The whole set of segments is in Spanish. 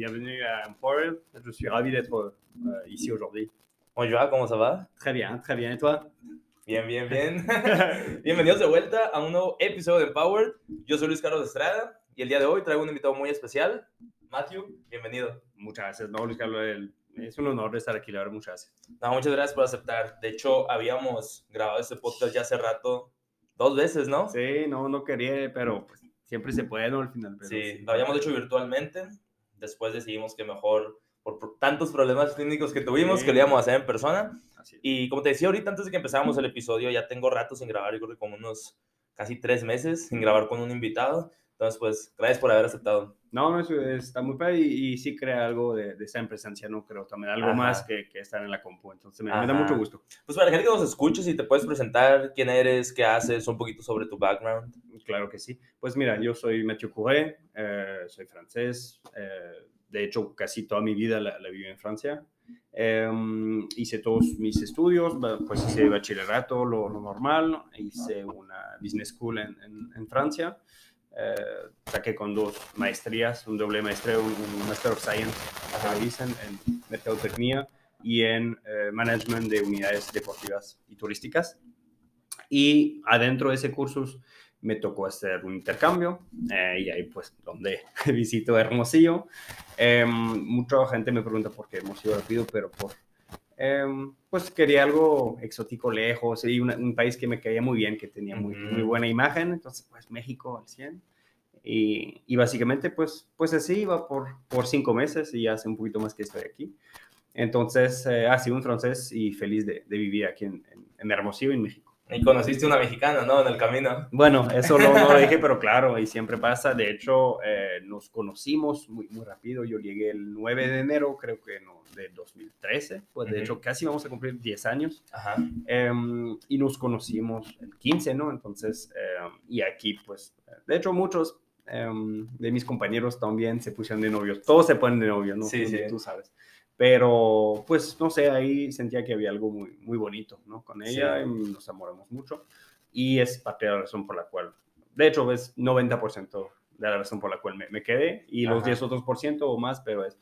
Bienvenue à Empower. Je suis ravi d'être euh, ici aujourd'hui. Bonjour, ¿cómo se va? Très bien, très bien. ¿Y toi? Bien, bien, bien. Bienvenidos de vuelta a un nuevo episodio de Empower. Yo soy Luis Carlos Estrada y el día de hoy traigo un invitado muy especial. Matthew, bienvenido. Muchas gracias. No, Luis Carlos, el- es un honor estar aquí, la verdad, muchas gracias. No, muchas gracias por aceptar. De hecho, habíamos grabado este podcast ya hace rato, dos veces, ¿no? Sí, no, no quería, pero pues, siempre se puede, ¿no? Al final. Pero Sí, lo habíamos hecho virtualmente. Después decidimos que mejor, por, por tantos problemas clínicos que tuvimos, Sí. que lo íbamos a hacer en persona. Y como te decía ahorita, antes de que empezáramos el episodio, ya tengo rato sin grabar, yo creo que como unos casi tres meses sin grabar con un invitado. Entonces, pues, gracias por haber aceptado. No, no, está muy padre y, y sí crea algo de, de esa presencia, no creo, también algo Ajá. más que, que estar en la compu. Entonces me, me da mucho gusto. Pues para la gente que nos escuche, si te puedes presentar quién eres, qué haces, un poquito sobre tu background. Claro que sí. Pues mira, yo soy Mathieu Couré, eh, soy francés. eh, de hecho, casi toda mi vida la, la viví en Francia. Em, hice todos mis estudios, pues hice bachillerato, lo, lo normal. Hice una business school en, en- en Francia. Eh, saqué con dos maestrías, un doble maestría, un, un Master of Science, dicen, en mercadotecnia y en eh, management de unidades deportivas y turísticas. Y adentro de ese cursus me tocó hacer un intercambio eh, y ahí pues donde visito Hermosillo. Eh, mucha gente me pregunta por qué Hermosillo rápido, pero por eh, pues quería algo exótico lejos y una- un país que me caía muy bien, que tenía muy, Ujú. muy buena imagen, entonces pues México al 100. Y, y básicamente pues, pues así iba por, por cinco meses y hace un poquito más que estoy aquí. Entonces, eh, ha sido un francés y feliz de, de vivir aquí en, en, en Hermosillo, en México. Y conociste una mexicana, ¿no? En el camino. Bueno, eso no, no lo dije, pero claro, y siempre pasa. De hecho, eh, nos conocimos muy, muy rápido. Yo llegué el 9 de enero, creo que no, de 2013. Pues de hecho, casi vamos a cumplir 10 años. Ajá. Em, y nos conocimos el 15, ¿no? Entonces, em, y aquí, pues, de hecho, muchos em, de mis compañeros también se pusieron de novios. Todos se ponen de novio, ¿no? Sí, sí. tú sabes. Pero, pues, no sé, ahí sentía que había algo muy, muy bonito, ¿no? Con ella Sí. nos amoramos mucho. Y es parte de la razón por la cual, de hecho, es 90% de la razón por la cual me, me quedé y los Ajá. 10 otros por ciento o más, pero es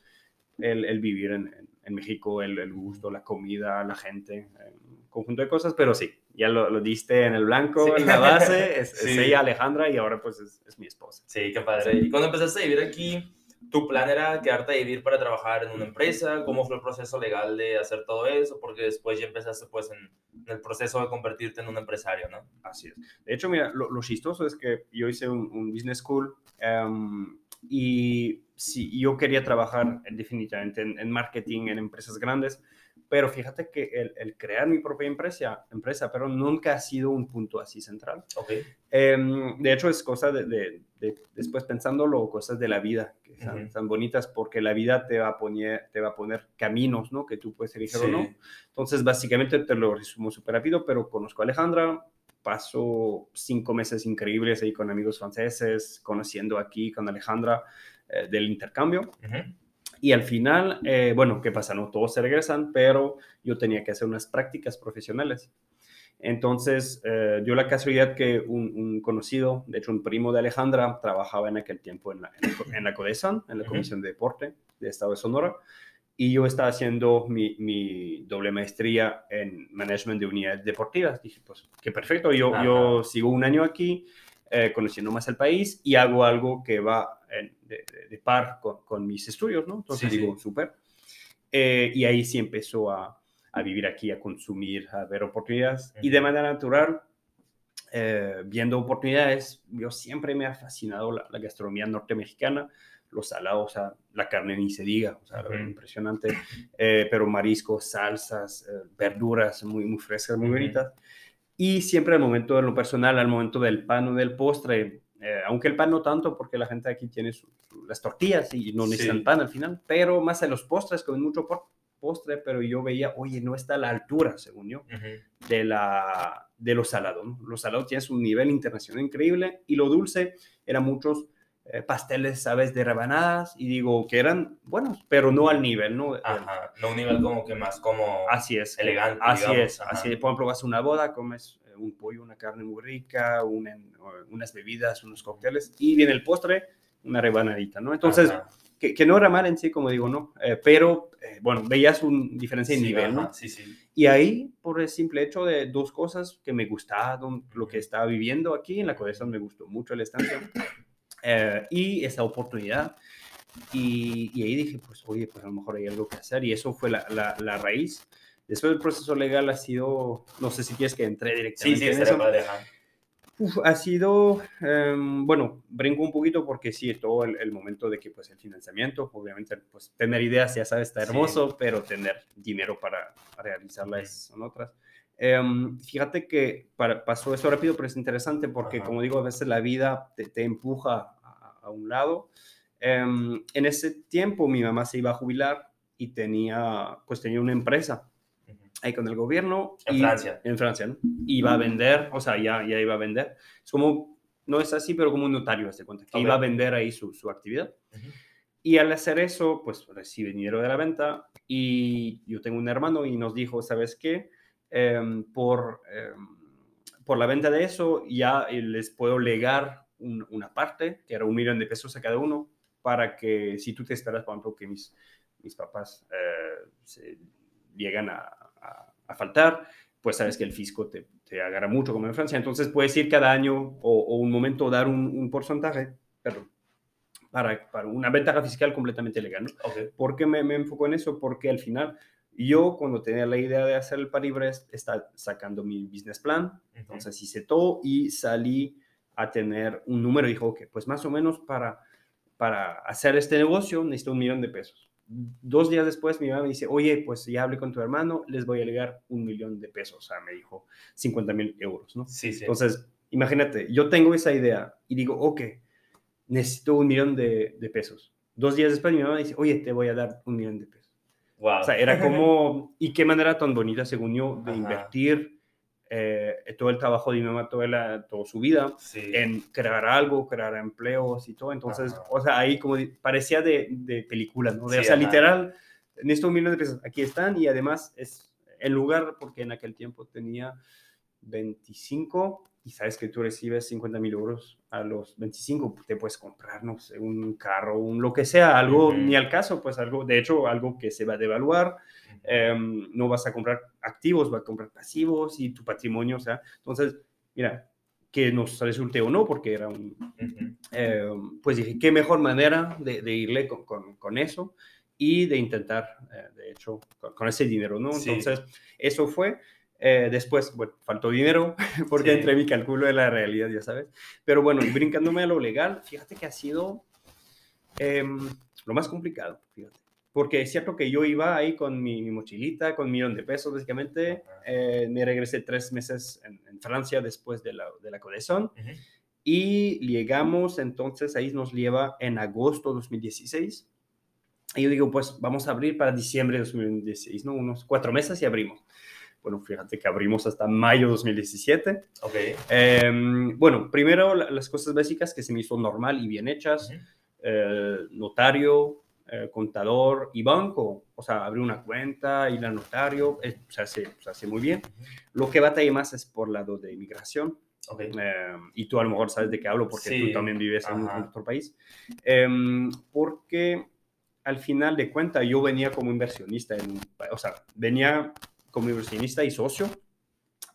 el, el vivir en, en- en México, el, el gusto, la comida, la gente, un conjunto de cosas, pero sí, ya lo, lo diste en el blanco, Sí. en la base, es, es Sí. ella Alejandra y ahora pues es, es mi esposa. Sí, qué padre. Y cuando empezaste a vivir aquí, ¿tu plan era quedarte a vivir para trabajar en una empresa? ¿Cómo fue el proceso legal de hacer todo eso? Porque después ya empezaste pues en, en el proceso de convertirte en un empresario, ¿no? Así es. De hecho, mira, lo, lo chistoso es que yo hice un, un business school em, y sí, yo quería trabajar definitivamente en, en marketing, en empresas grandes, pero fíjate que el, el crear mi propia empresa, empresa, pero nunca ha sido un punto así central. Ok. Em, de hecho, es cosa de, de- de- después pensándolo, cosas de la vida que son Ujú. tan bonitas porque la vida te va a poner, te va a poner caminos, ¿no? Que tú puedes elegir o Sí. no. Entonces, básicamente te lo resumo súper rápido, pero conozco a Alejandra, paso cinco meses increíbles ahí con amigos franceses, conociendo aquí con Alejandra eh, del intercambio. Ujú. Y al final, eh, bueno, ¿qué pasa? No todos se regresan, pero yo tenía que hacer unas prácticas profesionales. Entonces, eh, dio la casualidad que un, un conocido, de hecho un primo de Alejandra, trabajaba en aquel tiempo en la, en la, en la CODESAN, en la. Comisión de Deporte de Estado de Sonora, y yo estaba haciendo mi, mi doble maestría en Management de Unidades Deportivas. Dije, pues, qué perfecto, yo, Ajá. yo sigo un año aquí, eh, conociendo más el país, y hago algo que va en- de, de- par con, con mis estudios, ¿no? Entonces Sí, digo, sí. súper. Eh, y ahí sí empezó a, a vivir aquí, a consumir, a ver oportunidades. Y de manera natural, eh, viendo oportunidades, yo siempre me ha fascinado la, la gastronomía norte-mexicana, los salados, o sea, la carne ni se diga, o sea, verdad, Ujú. impresionante, eh, pero mariscos, salsas, eh, verduras muy, muy frescas, muy Ujú. bonitas. Y siempre al momento de lo personal, al momento del pan o del postre, eh, aunque el pan no tanto, porque la gente aquí tiene las tortillas y no necesitan pan al final, pero más en los postres, con mucho postre, pero yo veía, oye, no está a la altura, según yo, de, la, de lo salado. ¿no? Lo salado tiene un nivel internacional increíble y lo dulce era muchos eh, pasteles, ¿sabes? De rebanadas y digo que eran buenos, pero no al nivel, ¿no? Ajá, no un nivel como que más como así es, elegante. Así es, así Por ejemplo, vas a una boda, comes eh, un pollo, una carne muy rica, unas bebidas, unos cócteles y viene el postre, una rebanadita, ¿no? Entonces, que, que, no era mal en sí, como digo, ¿no? Eh, pero, bueno, veías una diferencia de nivel, ¿no? Sí, sí. Y ahí, por el simple hecho de dos cosas que me gustaron, lo que estaba viviendo aquí en la colección me gustó mucho la estancia eh, y esa oportunidad. Y, y, ahí dije, pues, oye, pues a lo mejor hay algo que hacer. Y eso fue la, la, raíz. Después el proceso legal ha sido, no sé si quieres que entre directamente. Sí, sí, en eso. Uf, ha sido, um, bueno, brinco un poquito porque sí, todo el, el, momento de que pues el financiamiento, obviamente, pues tener ideas, ya sabes, está hermoso, sí. pero tener dinero para realizarlas son otras. Um, fíjate que para, pasó eso rápido, pero es interesante porque, Ajá. como digo, a veces la vida te, te empuja a, a, un lado. Um, en ese tiempo mi mamá se iba a jubilar y tenía, pues tenía una empresa uh -huh. ahí con el gobierno. En y, Francia. En Francia, ¿no? Iba a vender, o sea, ya, ya iba a vender. Es como, no es así, pero como un notario, se cuenta, que okay. iba a vender ahí su, su actividad. Uh -huh. Y al hacer eso, pues recibe dinero de la venta y yo tengo un hermano y nos dijo, ¿sabes qué? Eh, por, eh, por la venta de eso ya les puedo legar un, una parte, que era un millón de pesos a cada uno, para que si tú te esperas, por ejemplo, que mis, mis papás eh, se llegan a, a, a, faltar, pues sabes que el fisco te, te, agarra mucho como en Francia. Entonces puedes ir cada año o, o un momento dar un, un porcentaje, perdón, para, para, una ventaja fiscal completamente legal. ¿no? Okay. ¿Por qué me, me enfoco en eso? Porque al final yo cuando tenía la idea de hacer el Paribres, estaba sacando mi business plan, uh -huh. entonces hice todo y salí a tener un número, dijo que pues más o menos para, para hacer este negocio necesito un millón de pesos. Dos días después mi mamá me dice, oye, pues ya hablé con tu hermano, les voy a llegar un millón de pesos, o sea, me dijo 50 mil euros, ¿no? Sí, sí. Entonces, imagínate, yo tengo esa idea y digo, ok, necesito un millón de, de pesos. Dos días después mi mamá me dice, oye, te voy a dar un millón de pesos. Wow. O sea, era como, y qué manera tan bonita, según yo, de Ajá. invertir eh, todo el trabajo de mi mamá, toda, la, toda su vida, sí. en crear algo, crear empleos y todo. Entonces, Ajá. o sea, ahí como parecía de, de película, ¿no? De, sí, o sea, Ajá. literal, en estos millones de pesos, aquí están y además es el lugar, porque en aquel tiempo tenía 25 y sabes que tú recibes 50 mil euros a los 25, te puedes comprar, no sé, un carro, un lo que sea, algo uh -huh. ni al caso, pues algo, de hecho, algo que se va a devaluar, eh, no vas a comprar activos, vas a comprar pasivos y tu patrimonio, o sea, entonces, mira, que nos resulte o no, porque era un, uh -huh. eh, pues dije, qué mejor manera de, de irle con, con, con, eso y de intentar, eh, de hecho, con, con, ese dinero, ¿no? Sí. Entonces, eso fue, eh, después, bueno, faltó dinero porque sí. entre mi cálculo de la realidad, ya sabes. Pero bueno, y brincándome a lo legal, fíjate que ha sido eh, lo más complicado, fíjate. Porque es cierto que yo iba ahí con mi, mi mochilita, con un millón de pesos, básicamente. Eh, me regresé tres meses en, en, Francia después de la, de la. Uh -huh. Y llegamos, entonces, ahí nos lleva en agosto de 2016. Y yo digo, pues vamos a abrir para diciembre de 2016, ¿no? Unos cuatro meses y abrimos. Bueno, fíjate que abrimos hasta mayo de 2017. Ok. Eh, bueno, primero las cosas básicas que se me hizo normal y bien hechas. Uh -huh. eh, notario, eh, contador y banco. O sea, abrir una cuenta, ir al notario, eh, se, hace, se hace muy bien. Uh -huh. Lo que batalla más es por lado de inmigración. Okay. Eh, y tú a lo mejor sabes de qué hablo porque sí. tú también vives en, en otro país. Em, porque al final de cuenta yo venía como inversionista, en, o sea, venía como inversionista y socio,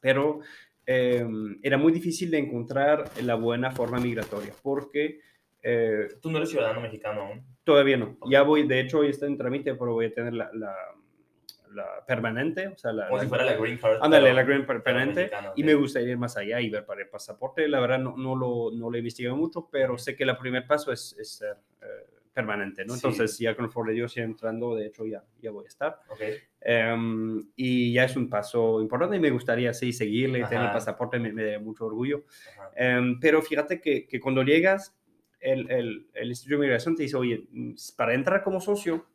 pero eh, era muy difícil de encontrar la buena forma migratoria, porque... Eh, ¿Tú no eres ciudadano mexicano aún? Todavía no. Okay. Ya voy, de hecho, hoy está en trámite, pero voy a tener la, la, la permanente, o sea, la... Como la, si fuera la green card. Ándale, la green card permanente, y okay. me gustaría ir más allá y ver para el pasaporte. La verdad no, no, lo, no lo he investigado mucho, pero sé que el primer paso es, es ser... Eh, permanente, ¿no? Sí. Entonces, ya con el favor de Dios, ya entrando, de hecho, ya, ya voy a estar. Ok. Em, y ya es un paso importante y me gustaría, sí, seguirle, tener el pasaporte me, me da mucho orgullo. Em, pero fíjate que, que cuando llegas, el, el, el Instituto de Migración te dice, oye, para entrar como socio,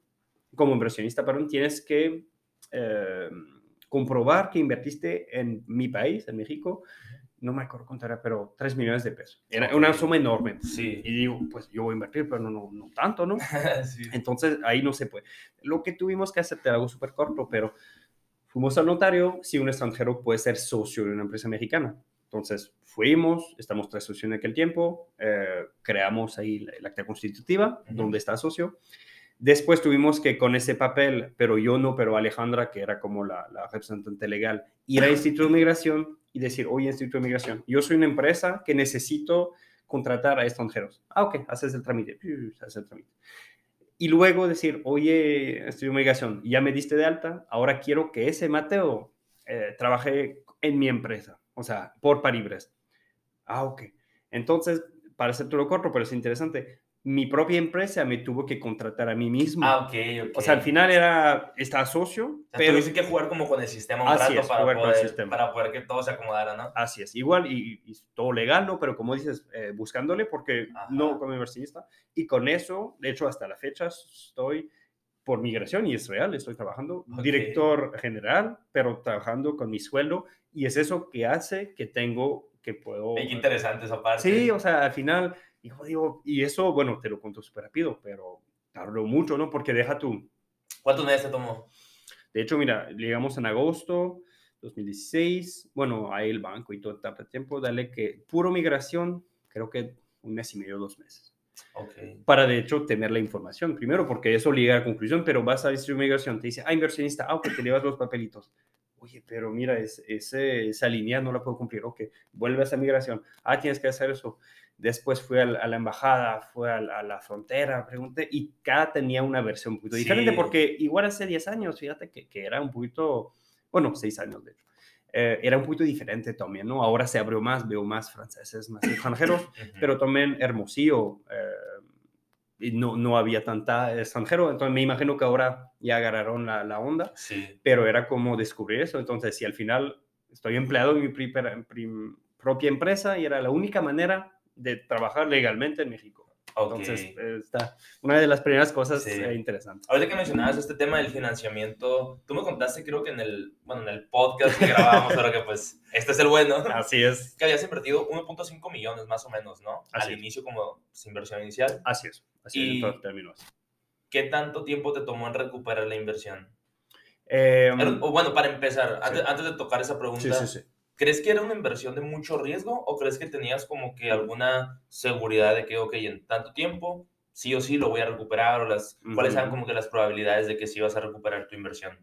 como inversionista, perdón, tienes que em, comprobar que invertiste en mi país, en México, no me acuerdo cuánto era, pero 3 millones de pesos. Era una suma enorme. Sí. Y digo, pues yo voy a invertir, pero no, no, no tanto, ¿no? sí. Entonces ahí no se puede. Lo que tuvimos que hacer, te lo hago súper corto, pero fuimos al notario si un extranjero puede ser socio de una empresa mexicana. Entonces fuimos, estamos tres socios en aquel tiempo, eh, creamos ahí la, la acta constitutiva, Ujú. donde está socio. Después tuvimos que con ese papel, pero yo no, pero Alejandra, que era como la, la representante legal, ir al Instituto de Migración y decir, oye, Instituto de Migración, yo soy una empresa que necesito contratar a extranjeros. Ah, ok, haces el trámite. Y luego decir, oye, Instituto de Migración, ya me diste de alta, ahora quiero que ese Mateo eh, trabaje en mi empresa, o sea, por Paribres. Ah, ok. Entonces, para hacer todo corto, pero es interesante, mi propia empresa me tuvo que contratar a mí mismo. Ah, ok, ok. O sea, al final era, estaba socio, O sea, pero tuviste que jugar como con el sistema un rato es, para, jugar con el poder, sistema. para poder que todo se acomodara, ¿no? así es, igual y, y todo legal, ¿no? Pero como dices, eh, buscándole, porque Ajá. no como inversionista. Y con eso, de hecho, hasta la fecha estoy por migración y es real, estoy trabajando Ok. director general, pero trabajando con mi sueldo y es eso que hace que tengo, que puedo... Qué interesante esa parte. Sí, o sea, al final, hijo, digo, y eso, bueno, te lo cuento súper rápido, pero tardó mucho, ¿no? Porque deja tú, ¿Cuántos meses te tomó? de hecho, mira, llegamos en agosto 2016, bueno, ahí el banco y todo tarda tiempo, dale que puro migración, creo que un mes y medio, dos meses. Ok. Para de hecho tener la información, primero porque eso llega a conclusión, pero vas a decir migración, te dice, ah, inversionista, ah, ok, te llevas los papelitos. Oye, pero mira, es, ese, esa línea no la puedo cumplir, ok, vuelves a migración, ah, tienes que hacer eso. Después fui a la, a la embajada, fue a, la- a la frontera, pregunté, y cada tenía una versión un poquito Sí. diferente, porque igual hace 10 años, fíjate que, que era un poquito, bueno, 6 años de hecho, eh, era un poquito diferente también, ¿no? Ahora se abrió más, veo más franceses, más extranjeros, pero también Hermosillo, eh, y no, no había tanta extranjero, entonces me imagino que ahora ya agarraron la, la onda, Sí. pero era como descubrir eso, entonces si al final estoy empleado en mi pri- prim- propia empresa y era la única manera de trabajar legalmente en México. Ok. Entonces, está una de las primeras cosas Sí. eh, interesantes. Ahorita que mencionabas este tema del financiamiento, tú me contaste, creo que en el, bueno, en el podcast que grabábamos, ahora que pues, este es el bueno, Así es, que habías invertido 1.5 millones más o menos, ¿no? Así Al es. inicio como pues, inversión inicial. así es, así es Y- en todos términos. ¿Qué tanto tiempo te tomó en recuperar la inversión? Eh, Era- o bueno, para empezar, antes, antes de tocar esa pregunta, sí, sí, sí. ¿Crees que era una inversión de mucho riesgo o crees que tenías como que alguna seguridad de que, ok, en tanto tiempo, sí o sí lo voy a recuperar o las, cuáles eran como que las probabilidades de que sí ibas a recuperar tu inversión?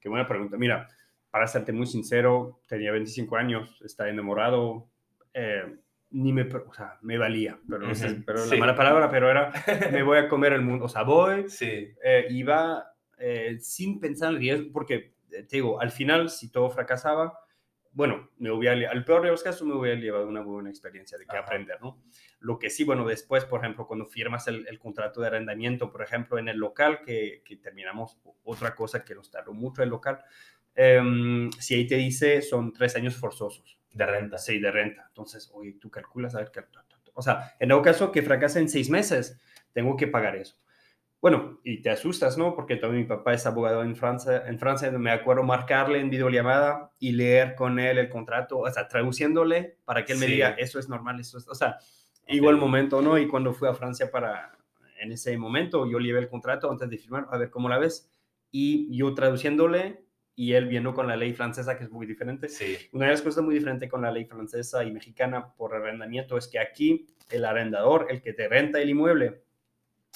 Qué buena pregunta. Mira, para serte muy sincero, tenía 25 años, estaba enamorado, eh, ni me, o sea, me valía, pero, no sé, Ujú, pero sí. la mala palabra, pero era, me voy a comer el mundo, o sea, voy, Sí, eh, iba eh, sin pensar en el riesgo, porque eh, te digo, al final, si todo fracasaba, bueno, me lle- al peor de los casos me hubiera llevado una buena experiencia de que Ajá. aprender, ¿no? Lo que sí, bueno, después, por ejemplo, cuando firmas el, el contrato de arrendamiento, por ejemplo, en el local, que, que terminamos otra cosa que nos tardó mucho el local, em, si ahí te dice son tres años forzosos, de renta. sí, de renta. Entonces, oye, tú calculas, a ver, qué- o sea, en dado caso que fracasa en seis meses, tengo que pagar eso. Bueno, y te asustas, ¿no? Porque también mi papá es abogado en Francia, en Francia, me acuerdo marcarle en videollamada y leer con él el contrato, o sea, traduciéndole para que él me diga, eso es normal, eso es, o sea, igual Ok. momento, ¿no? Y cuando fui a Francia para, en ese momento, yo llevé el contrato antes de firmar, a ver cómo la ves, y yo traduciéndole y él viendo con la ley francesa, que es muy diferente. Sí, Una de las cosas muy diferentes con la ley francesa y mexicana por arrendamiento es que aquí el arrendador, el que te renta el inmueble,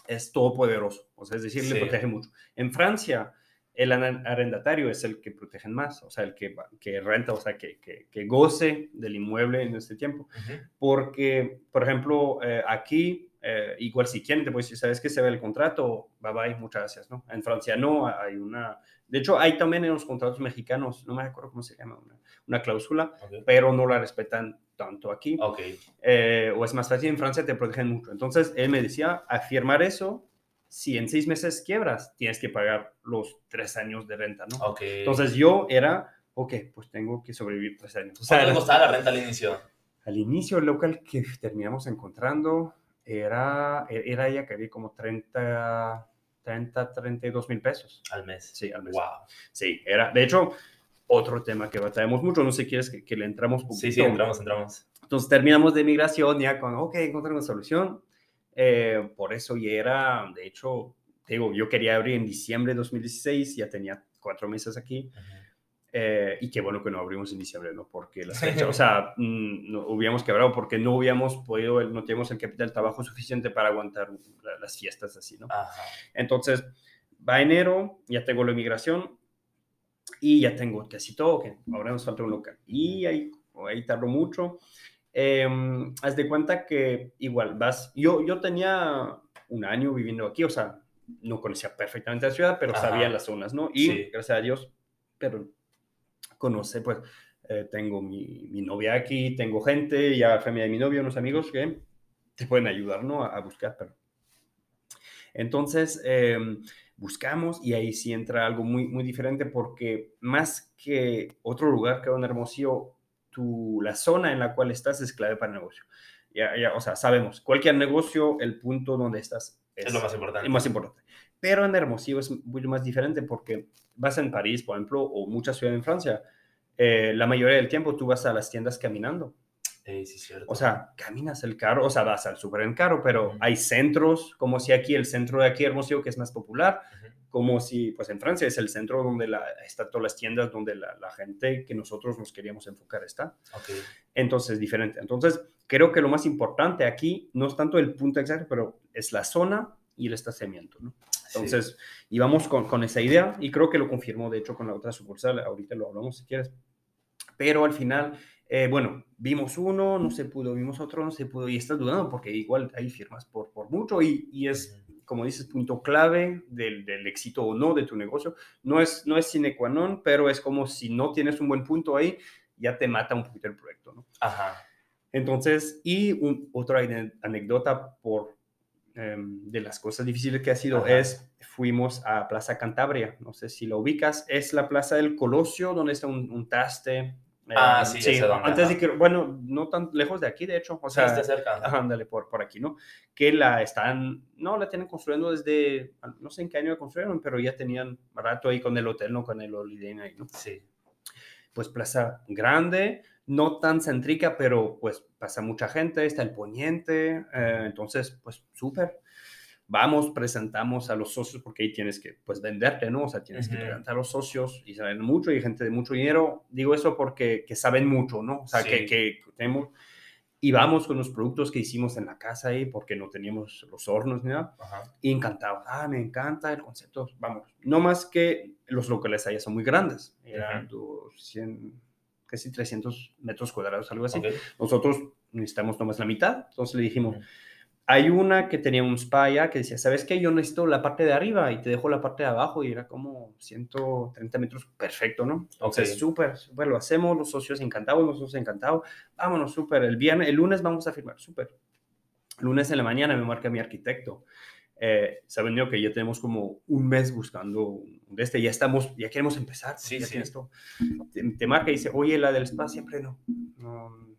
es todopoderoso, o sea, es decir, Sí. le protege mucho. En Francia, el ar- arrendatario es el que protegen más, o sea, el que, que renta, o sea, que, que, que goce del inmueble en este tiempo. Ujú. Porque, por ejemplo, eh, aquí, eh, igual si quieren, te puedes decir, ¿sabes que se ve el contrato? Bye bye, muchas gracias, ¿no? En Francia no, hay una... De hecho, hay también en los contratos mexicanos, no me acuerdo cómo se llama, una, una cláusula, Ok. pero no la respetan tanto aquí. Ok, Eh, o es más fácil, en Francia te protegen mucho. Entonces, él me decía, a firmar eso, si en seis meses quiebras, tienes que pagar los tres años de renta, ¿no? Ok. Entonces yo era, ok, pues tengo que sobrevivir tres años. O sea, ¿Cuánto costaba la renta al inicio? al inicio el local que terminamos encontrando era, e- era ya que había como 30, 30, 32 mil pesos. Al mes. Sí, al mes. Wow. Sí, era, de hecho, otro tema que batallamos mucho, no sé si quieres que, que le entramos poquito. Sí, sí, entramos, entramos. Entonces terminamos de migración ya con, ok, encontré una solución. Eh, por eso ya era, de hecho, digo, yo quería abrir en diciembre de 2016, ya tenía cuatro meses aquí. Eh, y qué bueno que no abrimos en diciembre, ¿no? Porque las fechas, o sea, mm, no, hubiéramos quebrado porque no hubiéramos podido, no teníamos el capital de trabajo suficiente para aguantar la- las fiestas así, ¿no? Ajá. Entonces, va enero, ya tengo la inmigración y ya tengo casi todo, que ahora nos falta un local. Y ahí, ahí tardó mucho. Eh, haz de cuenta que igual vas, yo, yo tenía un año viviendo aquí, o sea, no conocía perfectamente la ciudad, pero Ajá. sabía las zonas, ¿no? Y Sí. gracias a Dios, pero conoce, pues, eh, tengo mi, mi novia aquí, tengo gente, ya familia de mi novio, unos amigos que te pueden ayudar, ¿no? A, a buscar, pero... Entonces, eh, buscamos y ahí sí entra algo muy, muy diferente porque más que otro lugar que un Hermosillo, tu, la zona en la cual estás es clave para el negocio. Ya, ya, o sea, sabemos, cualquier negocio, el punto donde estás Es lo más importante. es más importante. Pero en Hermosillo es mucho más diferente porque vas en París, por ejemplo, o muchas ciudades en Francia, eh, la mayoría del tiempo tú vas a las tiendas caminando. Ey, sí, cierto. O sea, caminas el carro, o sea, vas al súper en carro, pero hay centros, como si aquí el centro de aquí Hermosillo, que es más popular, como si, pues en Francia es el centro donde la, están todas las tiendas, donde la, la gente que nosotros nos queríamos enfocar está. Ok. Entonces, diferente. Entonces, creo que lo más importante aquí no es tanto el punto exacto, pero es la zona y el estacionamiento, ¿no? Sí. Entonces, íbamos con, con esa idea y creo que lo confirmó, de hecho, con la otra sucursal. Ahorita lo hablamos si quieres. Pero al final, eh, bueno, vimos uno, no se pudo, vimos otro, no se pudo y estás dudando porque igual hay firmas por, por mucho y, y es, como dices, punto clave del, del éxito o no de tu negocio. No es, no es sine qua non, pero es como si no tienes un buen punto ahí, ya te mata un poquito el proyecto, ¿no? Ajá. Entonces, y un- otra anécdota por, em, de las cosas difíciles que ha sido Ajá. es, fuimos a Plaza Cantabria, no sé si lo ubicas, es la plaza del Colosio, donde está un, un traste. Ah, em, sí, dónde, antes de que, bueno, no tan lejos de aquí, de hecho, o Sí, sea, está cerca. ajá, ándale, por, por aquí, ¿no? Que la están, no, la tienen construyendo desde, no sé en qué año la construyeron, pero ya tenían rato ahí con el hotel, ¿no? Con el Holiday Inn ahí, ¿no? Sí. pues plaza grande, no tan céntrica, pero pues pasa mucha gente, está el poniente, eh, entonces pues súper. Vamos, presentamos a los socios porque ahí tienes que pues venderte, ¿no? O sea, tienes que Ujú. presentar a los socios y saben mucho y gente de mucho dinero. Digo eso porque que saben mucho, ¿no? O sea, Sí. que, que tenemos... Y vamos con los productos que hicimos en la casa ahí porque no teníamos los hornos ni nada Ajá. y encantados. Ah, me encanta el concepto. Vamos, no más que los locales allá son muy grandes. Eran 200, casi 300 metros cuadrados, algo así. Ok. Nosotros necesitamos nomás la mitad. Entonces le dijimos. Hay una que tenía un spa allá que decía, ¿sabes qué? Yo necesito la parte de arriba y te dejo la parte de abajo y era como 130 metros, perfecto, ¿no? Entonces, Ok. súper, súper, lo hacemos, los socios encantados, nosotros encantados, vámonos, súper, el viernes, el lunes vamos a firmar, súper. Lunes en la mañana me marca mi arquitecto. Eh, saben yo que ya tenemos como un mes buscando de este, ya estamos, ya queremos empezar, Sí, ya sí. todo. Te, te marca y dice, oye, la del spa siempre no, no,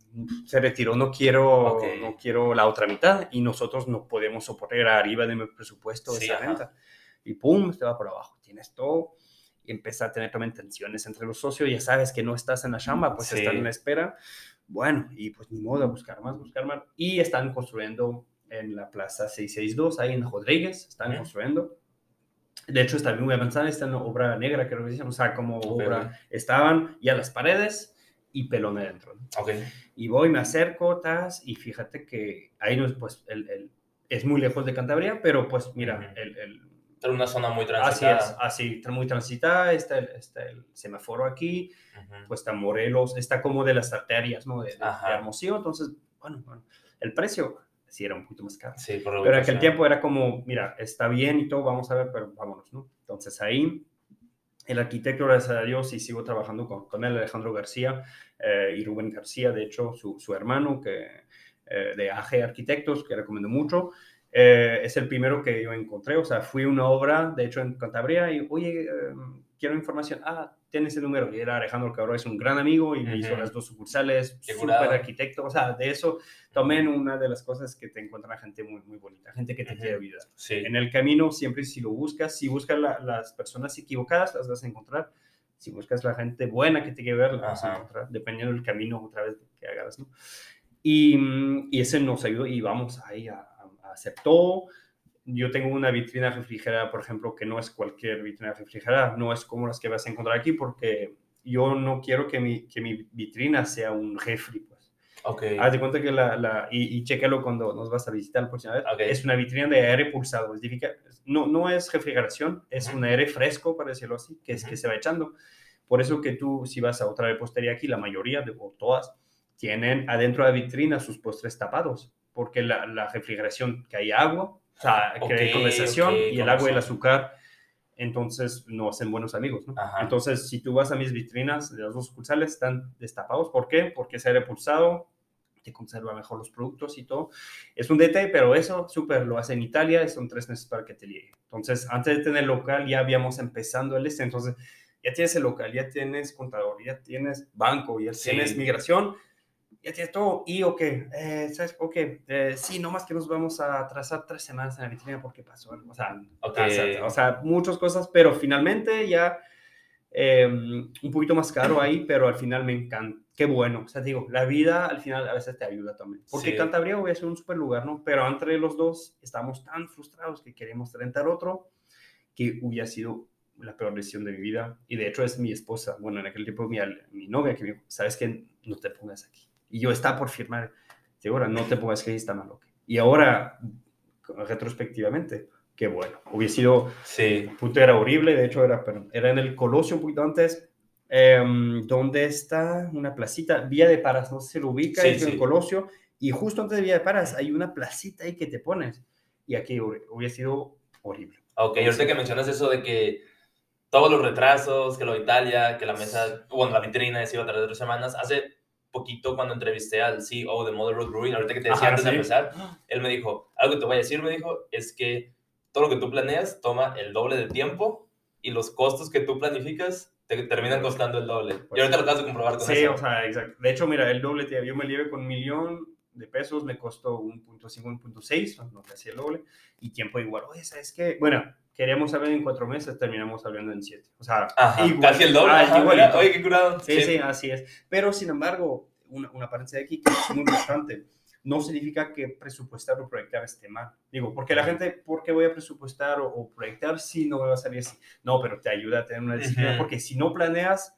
se retiró, no quiero, no quiero la otra mitad y nosotros no podemos soportar arriba de mi presupuesto Sí, esa ajá. renta. Y pum, te va por abajo, tienes todo y empieza a tener también tensiones entre los socios, ya sabes que no estás en la chamba, pues Sí. están en la espera. Bueno, y pues ni modo, buscar más, buscar más. Y están construyendo en la plaza 662, ahí en Rodríguez, están construyendo. De hecho, está muy avanzada, está en obra negra, creo que dicen, o sea, como obra, ok. estaban ya las paredes y pelón adentro. ¿no? Ok. Y voy, me acerco, tas, y fíjate que ahí no es, pues, el, el- es muy lejos de Cantabria, pero pues mira, Ujú. el, el- Era una zona muy así transitada. es, así, muy transitada, está el, está el semáforo aquí, Ujú. pues está Morelos, está como de las arterias, ¿no? De, de- de. Hermosillo, entonces, bueno, bueno, el precio sí era un poquito más caro. Sí, por Pero aquel tiempo era como, mira, está bien y todo, vamos a ver, pero vámonos, ¿no? Entonces ahí, el arquitecto, gracias a Dios, y sigo trabajando con, con él, Alejandro García eh, y Rubén García, de hecho, su, su hermano, que, eh, de AG Arquitectos, que recomiendo mucho. eh, es el primero que yo encontré, o sea, fui una obra, de hecho, en Cantabria, y, oye, eh, quiero información, ah, tienes el número, y era Alejandro Cabrera, es un gran amigo, y me hizo Ujú. las dos sucursales, súper arquitecto, o sea, de eso tomen una de las cosas que te encuentra gente muy, muy bonita, gente que te Ujú. quiere ayudar. Sí. En el camino, siempre si lo buscas, si buscas la- las personas equivocadas, las vas a encontrar. Si buscas la gente buena que te quiere ver, las vas a encontrar, dependiendo del camino otra vez que hagas, ¿no? Y, y ese nos ayudó y vamos ahí a, a- aceptó. Yo tengo una vitrina refrigerada, por ejemplo, que no es cualquier vitrina refrigerada, no es como las que vas a encontrar aquí, porque yo no quiero que mi, que mi vitrina sea un refri, pues. Ok. Haz de cuenta que la, la y, y chécalo cuando nos vas a visitar la próxima vez. Ok. Es una vitrina de aire pulsado. Es significa- no, no es refrigeración, es un aire fresco, para decirlo así, que es que se va echando. Por eso que tú, si vas a otra repostería aquí, la mayoría, de, o todas, tienen adentro de la vitrina sus postres tapados. Porque la, la refrigeración, que hay agua, o sea, que hay Ok, condensación, ok, y el agua y el azúcar, entonces no hacen buenos amigos, ¿no? Ajá. Entonces, si tú vas a mis vitrinas, de las dos sucursales están destapados. ¿Por qué? Porque es aire pulsado, te conserva mejor los productos y todo. Es un detalle, pero eso, súper, lo hace en Italia, y son tres meses para que te llegue. Entonces, antes de tener local, ya habíamos empezando el este, entonces, ya tienes el local, ya tienes contador, ya tienes banco, ya Sí. tienes migración, ya tienes todo. Y, ok, eh, ¿sabes? Ok, eh, sí, no más que nos vamos a atrasar tres semanas en la vitrina porque pasó algo. O sea, Ok. o sea, o muchas cosas, pero finalmente ya eh, un poquito más caro ahí, pero al final me encanta. Qué bueno. O sea, digo, la vida al final a veces te ayuda también. Porque Sí. Cantabria voy a ser un super lugar, ¿no? Pero entre los dos estamos tan frustrados que queremos rentar otro que hubiera sido la peor decisión de mi vida. Y de hecho es mi esposa, bueno, en aquel tiempo mi, mi novia que me dijo, ¿sabes qué? No te pongas aquí. Y yo estaba por firmar. Segura, no te pongas aquí, está mal. ok". Y ahora, retrospectivamente, qué bueno. Hubiera sido Sí. el punto era horrible, de hecho era, perdón, era en el Colosio un poquito antes, em, donde está una placita, Vía de Paras, no sé si lo ubica, Sí, es en sí. el Colosio, y justo antes de Vía de Paras hay una placita ahí que te pones, y aquí hubie- hubiera sido horrible. Ok, y ahorita que mencionas eso de que todos los retrasos, que lo de Italia, que la mesa, bueno, la vitrina se iba a tardar tres semanas, hace poquito cuando entrevisté al CEO de Mother Road Brewing, ahorita que te decía Ajá, antes de sí. empezar, él me dijo, algo que te voy a decir, me dijo, es que todo lo que tú planeas toma el doble de tiempo y los costos que tú planificas te terminan costando el doble. y Pues ahorita lo acabas de comprobar con Sí, eso. o sea, exacto. De hecho, mira, el doble, te- yo me llevé con un millón de pesos, me costó 1.5, 1.6, no casi el doble, y tiempo igual. Oye, ¿sabes qué? Bueno, queríamos hablar en cuatro meses, terminamos hablando en siete. O sea, Ajá, igual- casi el doble. ah, igualito. Oye, qué curado. Sí, sí, así es. Pero sin embargo, una, una paréntesis aquí que es muy importante, no significa que presupuestar o proyectar esté mal. Digo, porque la gente, ¿por qué voy a presupuestar o, o proyectar si no me va a salir así? No, pero te ayuda a tener una disciplina, Ujú. porque si no planeas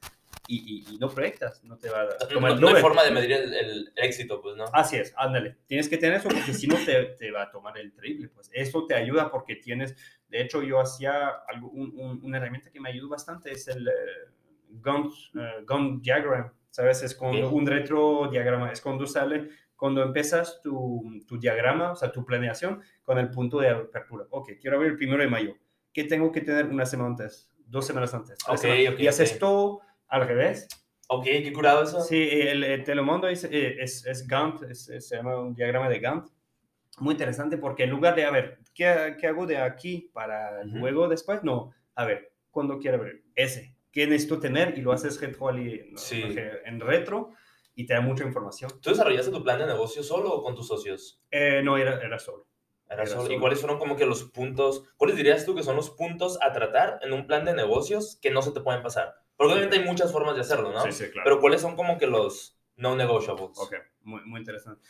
y, y- y no proyectas, no te va a tomar no hay forma de medir el, el éxito, pues, ¿no? Así es, ándale. Tienes que tener eso porque si no te, te va a tomar el triple. Pues eso te ayuda porque tienes. De hecho, yo hacía algo, un- un- una herramienta que me ayudó bastante: es el eh, Gantt, eh, Diagram. ¿Sabes? Es Ok. un retro diagrama. Es cuando sale, cuando empiezas tu, tu diagrama, o sea, tu planeación con el punto de apertura. Ok, quiero abrir el primero de mayo. ¿Qué tengo que tener una semana antes? Dos semanas antes. tres Ok, semanas. ok, y haces ok. todo al revés. Ok, qué curado eso. Sí, el, el te lo mando es, eh, es, es Gantt, es- se llama un diagrama de Gantt. Muy interesante porque en lugar de, a ver, ¿qué, qué hago de aquí para Ujú. luego después? No, a ver, cuando quiero ver ese, ¿qué necesito tener? Y lo haces retro, no, Sí. en retro y te da mucha información. ¿Tú desarrollaste tu plan de negocio solo o con tus socios? Eh, no, era, era solo. Era Era solo. ¿Y solo. cuáles fueron como que los puntos, cuáles dirías tú que son los puntos a tratar en un plan de negocios que no se te pueden pasar? Porque obviamente hay muchas formas de hacerlo, ¿no? Sí, sí, claro. Pero ¿cuáles son como que los no negotiables? Ok, muy, muy interesante.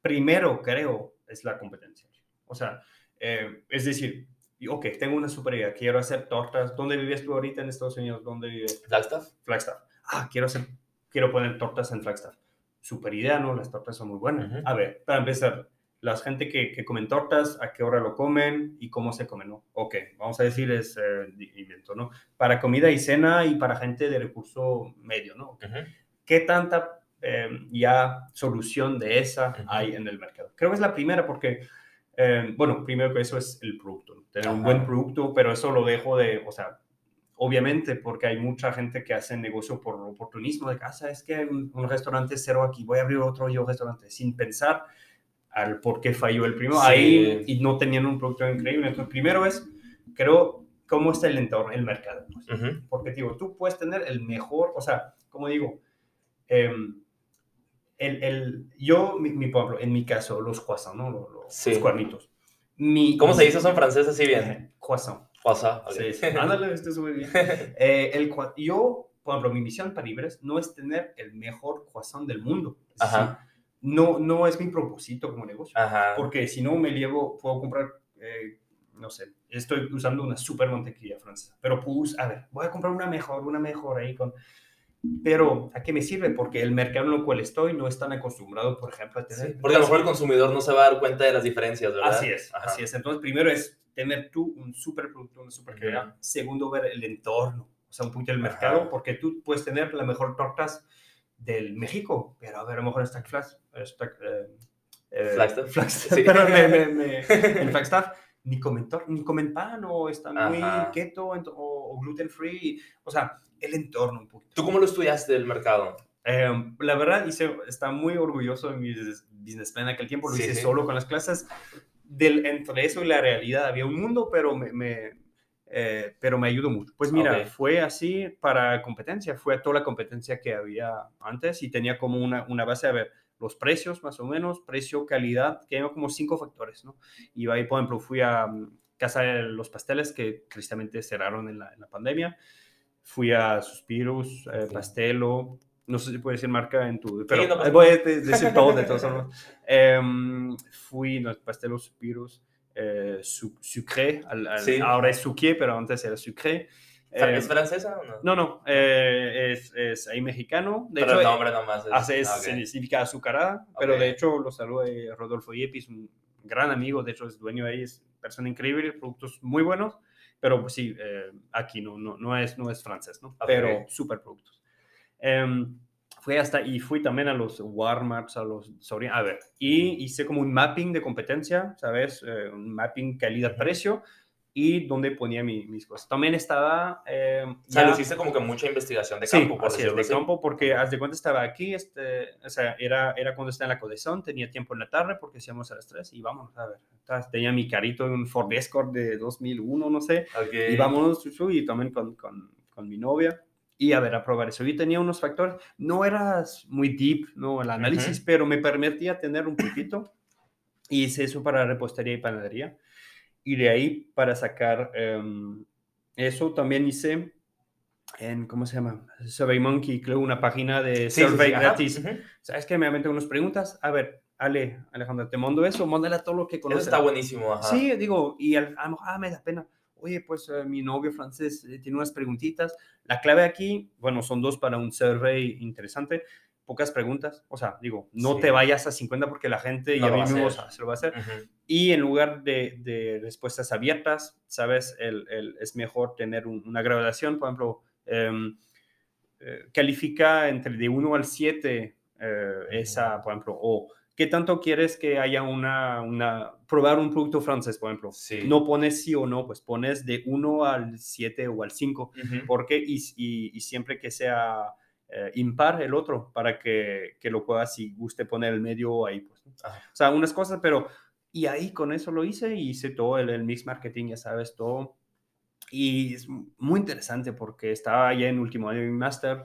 Primero, creo, es la competencia. O sea, eh, es decir, ok, tengo una super idea, quiero hacer tortas. ¿Dónde vives tú ahorita en Estados Unidos? ¿Dónde vives? Flagstaff. Flagstaff. Ah, quiero hacer, quiero poner tortas en Flagstaff. Super idea, ¿no? Las tortas son muy buenas. Ujú. A ver, para empezar, la gente que, que comen tortas, a qué hora lo comen y cómo se comen, ¿no? Ok, vamos a decir es eh, invento, ¿no? Para comida y cena y para gente de recurso medio, ¿no? Ujú. ¿Qué tanta eh, ya solución de esa Ujú. hay en el mercado? Creo que es la primera porque, eh, bueno, primero que eso es el producto, ¿no? tener un Ajá. buen producto, pero eso lo dejo de, o sea, obviamente porque hay mucha gente que hace negocio por oportunismo de casa, es que hay un, un restaurante cero aquí, voy a abrir otro yo restaurante sin pensar al por qué falló el primero. Sí. Ahí y no tenían un producto increíble. Entonces, primero es, creo, cómo está el entorno, el mercado. pues. Ujú. Porque, digo, tú puedes tener el mejor, o sea, como digo, em, el, el, yo, mi, mi pueblo, en mi caso, los croissants, ¿no? Los, los- Sí. los cuernitos. Mi, ¿Cómo se dice eso en francés así bien? Croissant. Croissant, ok. Sí, sí. Ándale, esto es muy bien. Eh, el, yo, por ejemplo, mi misión para Libres no es tener el mejor croissant del mundo. Ajá. No, no es mi propósito como negocio. Ajá. Porque si no me llevo, puedo comprar, eh, no sé, estoy usando una super mantequilla francesa, pero pues, a ver, voy a comprar una mejor, una mejor ahí con... Pero, ¿a qué me sirve? Porque el mercado en el cual estoy no es tan acostumbrado, por ejemplo, a Sí, tener... porque a lo mejor el consumidor no se va a dar cuenta de las diferencias, ¿verdad? Así es, Ajá. así es. Entonces, primero es tener tú un super producto, una super calidad. Segundo, ver el entorno, o sea, un poquito el Ajá. mercado, porque tú puedes tener la mejor tortas del México, pero a ver, a lo mejor está Flash, está, eh, eh, Flagstaff. Flagstaff, Sí. perdón, me- me- me- en Flagstaff, ni comen, ni comen pan, o están muy Ajá. keto, ento- o, o gluten free, o sea, el entorno un poquito. ¿Tú cómo lo estudiaste del mercado? Eh, la verdad, hice, está muy orgulloso de mi business plan en aquel tiempo, lo Sí, hice sí. solo con las clases. Del, entre eso y la realidad había un mundo, pero me, eh, pero me ayudó mucho. Pues mira, Ok. fue así para competencia, fue toda la competencia que había antes y tenía como una, una base, a ver, los precios más o menos, precio, calidad, que eran como cinco factores, ¿no? Y ahí, por ejemplo, fui a mm, Casa de los Pasteles, que tristemente cerraron en la, en la pandemia. Fui a Suspiros, eh, Sí. Pastelo, no sé si puede decir marca en tu, pero no pasa voy a de- decir todo de todos modos. Em, fui a Pastelo, Suspiros, eh, su, Sucré, al- al- Sí. ahora es Sucré, pero antes era Sucré. Em, ¿Es francesa o no? no, no, eh, es, es ahí mexicano. De Pero hecho, el nombre nomás es... hace ah, ok. significa azucarada, pero Ok. de hecho lo saluda eh, Rodolfo Yepis, un gran amigo, de hecho es dueño de ahí, es persona increíble, productos muy buenos, pero pues sí, eh, aquí no, no, no, es, no es francés, ¿no? Ok. Pero super productos. Em, fui hasta, y fui también a los Walmarts, a los a ver, y hice como un mapping de competencia, ¿sabes? Eh, un mapping calidad-precio y donde ponía mi- mis cosas. También estaba... em, O sea, ya- lo hiciste como que mucha investigación de Sí, campo, por así es, de así. campo, porque haz de cuenta estaba aquí, este, o sea, era, era cuando estaba en la colección, tenía tiempo en la tarde porque hacíamos a las 3 y vámonos, a ver, ta- tenía mi carito, un Ford Escort de 2001, no sé, Ok. y vámonos, y también con, con, con mi novia, y a ver, a probar eso. Y tenía unos factores, no era muy deep, ¿no? El análisis, pero me permitía tener un poquito, y hice eso para repostería y panadería, y de ahí para sacar em, eso también hice en, ¿cómo se llama? Survey Monkey, creo una página de Sí, sí, survey sí, ajá, gratis. ujú. ¿Sabes que Me meten unas preguntas. A ver, Ale, Alejandra, te mando eso, mándale a todo lo que Eso conoces. está buenísimo, ajá. Sí, digo, y al, a lo mejor, ah, me da pena. Oye, pues eh, mi novio francés eh, tiene unas preguntitas. La clave aquí, bueno, son dos para un survey interesante. Pocas preguntas. O sea, digo, no Sí. te vayas a 50 porque la gente No ya mismo se lo va a hacer. Ujú. Y en lugar de, de respuestas abiertas, ¿sabes? El, el- es mejor tener un- una graduación, por ejemplo, em, eh, califica entre de 1 al 7 eh, esa, por ejemplo, o qué tanto quieres que haya una, una, probar un producto francés, por ejemplo. Sí. No pones sí o no, pues pones de 1 al 7 o al 5. Ujú. ¿Por qué? Y, y- y siempre que sea eh, impar el otro, para que, que lo puedas, si guste, poner el medio ahí. Pues. O sea, unas cosas, pero... Y ahí con eso lo hice y hice todo el, el mix marketing, ya sabes, todo. Y es muy interesante porque estaba ya en último año de mi máster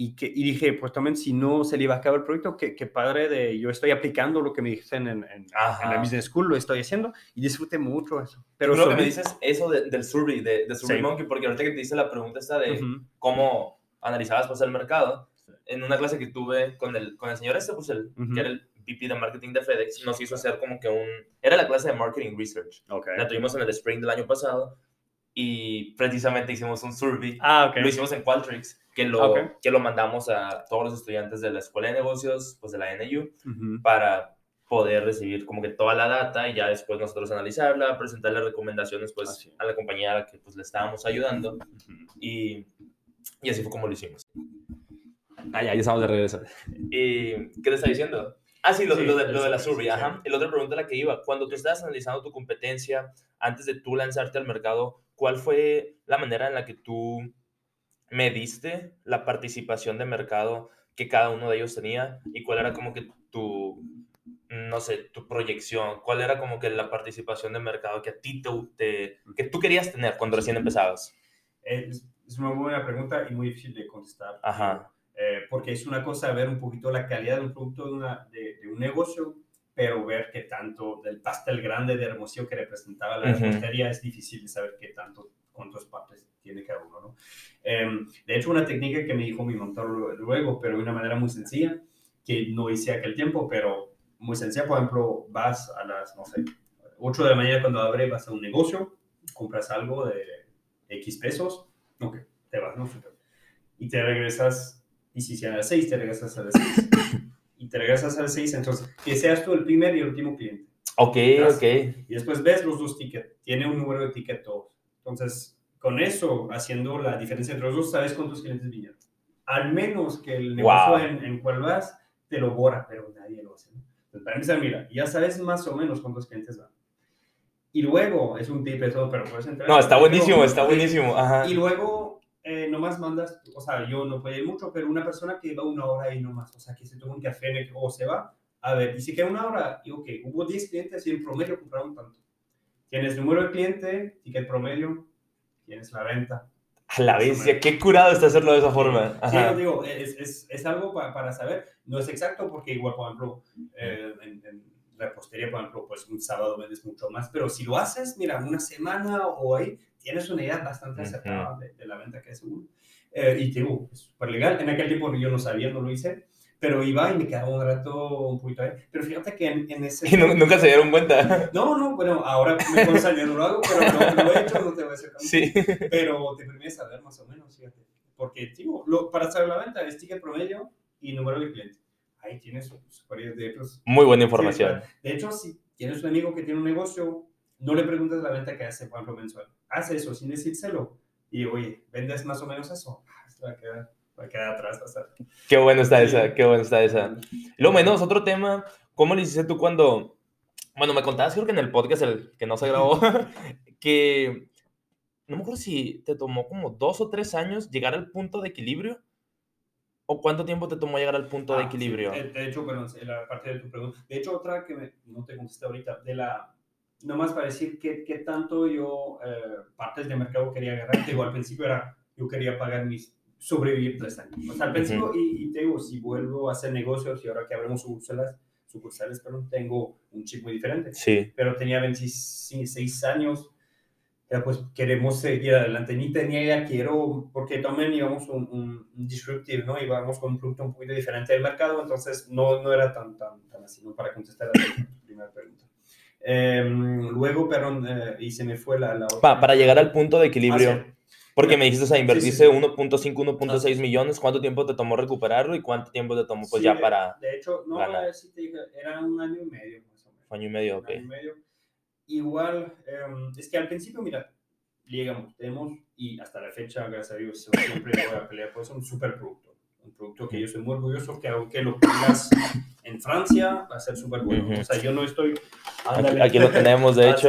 y, que, y dije, pues también si no se le iba a acabar el proyecto, qué, qué padre de yo estoy aplicando lo que me dicen en, en, en la business school, lo estoy haciendo y disfruté mucho eso. Pero creo que me sobre- dices eso de- del survey, de, de Survey Sí. Monkey, porque ahorita que te hice la pregunta esta de Ujú. cómo analizabas pues el mercado, en una clase que tuve con el, con el señor este, pues el, Ujú. que era el VP de marketing de FedEx, nos hizo hacer como que un... Era la clase de marketing research. Ok. La tuvimos en el spring del año pasado y precisamente hicimos un survey. Ah, ok. Lo hicimos en Qualtrics, que lo, que lo mandamos a todos los estudiantes de la Escuela de Negocios, pues de la NU, Ujú. para poder recibir como que toda la data y ya después nosotros analizarla, presentarle recomendaciones pues Así a la compañía a la que pues le estábamos ayudando y, y así fue como lo hicimos. Ah, ya, ya estamos de regreso. ¿Y qué te está diciendo? Ah, sí, lo, Sí, lo de, el lo de la survey, sí, ajá. La otra pregunta a la que iba, cuando tú estabas analizando tu competencia, antes de tú lanzarte al mercado, ¿cuál fue la manera en la que tú mediste la participación de mercado que cada uno de ellos tenía y cuál era como que tu, no sé, tu proyección? ¿Cuál era como que la participación de mercado que a ti te, que tú querías tener cuando recién empezabas? Es, es, una buena pregunta y muy difícil de contestar. Ajá. Eh, porque es una cosa ver un poquito la calidad de un producto de, una, de, un negocio, pero ver qué tanto del pastel grande de Hermosillo que representaba la repostería es difícil de saber qué tanto, cuántas partes tiene cada uno, ¿no? Em, de hecho, una técnica que me dijo mi mentor luego, pero de una manera muy sencilla, que no hice aquel tiempo, pero muy sencilla, por ejemplo, vas a las, no sé, 8 de la mañana cuando abre, vas a un negocio, compras algo de X pesos, ok, te vas, ¿no? Y te regresas, y si sea a las 6, te regresas a las 6. Y te regresas a las 6, entonces, que seas tú el primer y el último cliente. Ok, ok. Y después ves los dos tickets, tiene un número de ticket todos. Entonces, con eso, haciendo la diferencia entre los dos, sabes cuántos clientes vinieron. Al menos que el negocio en, en cual vas te lo borra, pero nadie lo hace. Entonces, para empezar, mira, ya sabes más o menos cuántos clientes van. Y luego, es un tip todo, pero puedes entrar. No, está buenísimo, está buenísimo. Ajá. Y luego, eh, nomás mandas, o sea, yo no puedo ir mucho, pero una persona que va una hora y nomás, o sea, que se toma un café o se va, a ver, y si queda una hora, y ok, hubo 10 clientes y en promedio compraron tanto. Tienes número de cliente, ticket promedio, tienes la venta. A la bestia, qué curado está hacerlo de esa forma. Sí, digo, es, es, es algo para, para, saber. No es exacto porque igual, por ejemplo, eh, en, en, repostería, por ejemplo, pues un sábado vendes mucho más, pero si lo haces, mira, una semana o ahí, tienes una idea bastante acertada de, de, la venta que es uno. Eh, y digo, es súper legal. En aquel tiempo yo no sabía, no lo hice, pero iba y me quedaba un rato un poquito ahí. Pero fíjate que en, en ese... Y nunca se dieron cuenta. No, no, bueno, ahora me consta, yo no lo hago, pero no, lo he hecho, no te voy a decir Sí. Pero te permite saber más o menos, fíjate. Porque, digo, para saber la venta es ticket promedio y número de clientes. Ahí tienes varios de ellos. Muy buena información. Sí, de hecho, si tienes un amigo que tiene un negocio, no le preguntes la venta que hace, ejemplo, mensual. Haz eso sin decírselo. Y, oye, ¿vendes más o menos eso? Ah, esto va a quedar va a quedar atrás. Qué bueno está esa, qué bueno está esa. Luego, menos, otro tema, ¿cómo le hiciste tú cuando, bueno, me contabas creo que en el podcast, el que no se grabó, que no me acuerdo si te tomó como dos o tres años llegar al punto de equilibrio. ¿O cuánto tiempo te tomó llegar al punto ah, de equilibrio? Sí. De hecho, bueno, la parte de tu pregunta. De hecho, otra que me, no te contesté ahorita, de la, nomás para decir qué, qué tanto yo eh, partes de mercado quería agarrar. Digo, al principio era, yo quería pagar mis sobrevivir tres años. O sea, al principio, uh -huh. y, y, te digo, si vuelvo a hacer negocios y ahora que abrimos sucursales, sucursales perdón, tengo un chip muy diferente. Sí. Pero tenía 26 años, ya pues queremos seguir adelante. Ni tenía idea, quiero, porque también íbamos un, un, un disruptive, ¿no? Íbamos con un producto un poquito diferente del mercado, entonces no, no era tan, tan, tan así, ¿no? Para contestar a tu primera pregunta. Eh, luego, perdón, eh, y se me fue la, la otra. Pa, para llegar al punto de equilibrio. Ah, sí. Porque me dijiste, o sea, invertiste sí, sí, sí. 1.5, 1.6 ah, millones. ¿Cuánto tiempo te tomó recuperarlo y cuánto tiempo te tomó, pues, ya para. De hecho, no, ganar? Si te dije, era un año y medio, más o menos. Año y medio, ok. Año y medio. Igual, um, es que al principio, mira, llegamos, tenemos, y hasta la fecha, gracias a Dios, siempre voy a pelear por eso, un super producto. Un producto que yo soy muy orgulloso, que aunque lo pongas en Francia, va a ser súper bueno. Uh -huh. O sea, yo no estoy. Ándale, aquí, aquí, lo tenemos, de hecho.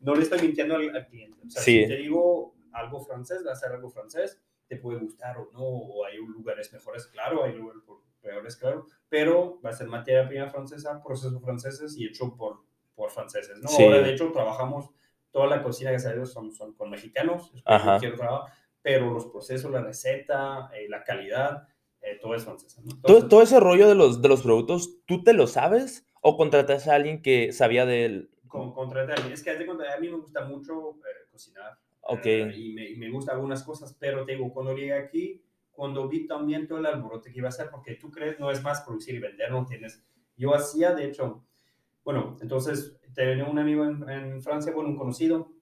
no le estoy mintiendo al, al cliente. O sea, sí. si te digo algo francés, va a ser algo francés, te puede gustar o no, o hay lugares mejores, claro, hay lugares peores, claro, pero va a ser materia prima francesa, procesos franceses y hecho por, por franceses, ¿no? Sí. Ahora, de hecho, trabajamos, toda la cocina, gracias a Dios, son, son con mexicanos, es Ajá. quiero trabajar, pero los procesos, la receta, eh, la calidad, eh, todo es francesa, ¿no? Entonces, todo, todo, ese rollo de los, de los productos, ¿tú te lo sabes o contratas a alguien que sabía de él? Con, contraté a alguien, es que a mí me gusta mucho eh, cocinar, Ok. Uh, y, me, y, me, gusta algunas cosas, pero te digo, cuando llegué aquí, cuando vi también todo el alborote que iba a hacer, porque tú crees, no es más producir y vender, no tienes. Yo hacía, de hecho, bueno, entonces tenía un amigo en, en Francia, bueno, un conocido,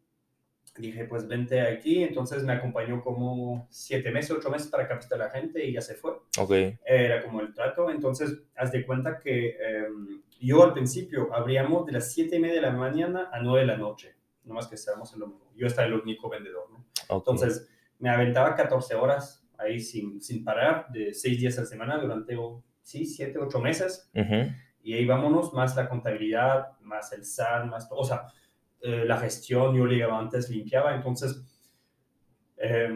dije, pues vente aquí, entonces me acompañó como siete meses, ocho meses para capacitar a la gente y ya se fue. Ok. Era como el trato, entonces, haz de cuenta que eh, yo al principio abríamos de las siete y media de la mañana a nueve de la noche no más que estábamos en lo mismo. Yo estaba el único vendedor, ¿no? Okay. Entonces, me aventaba 14 horas ahí sin, sin parar, de 6 días a la semana durante, oh, sí, 7, 8 meses. Uh -huh. Y ahí vámonos, más la contabilidad, más el SAT, más, o sea, eh, la gestión, yo llegaba antes, limpiaba, entonces, eh,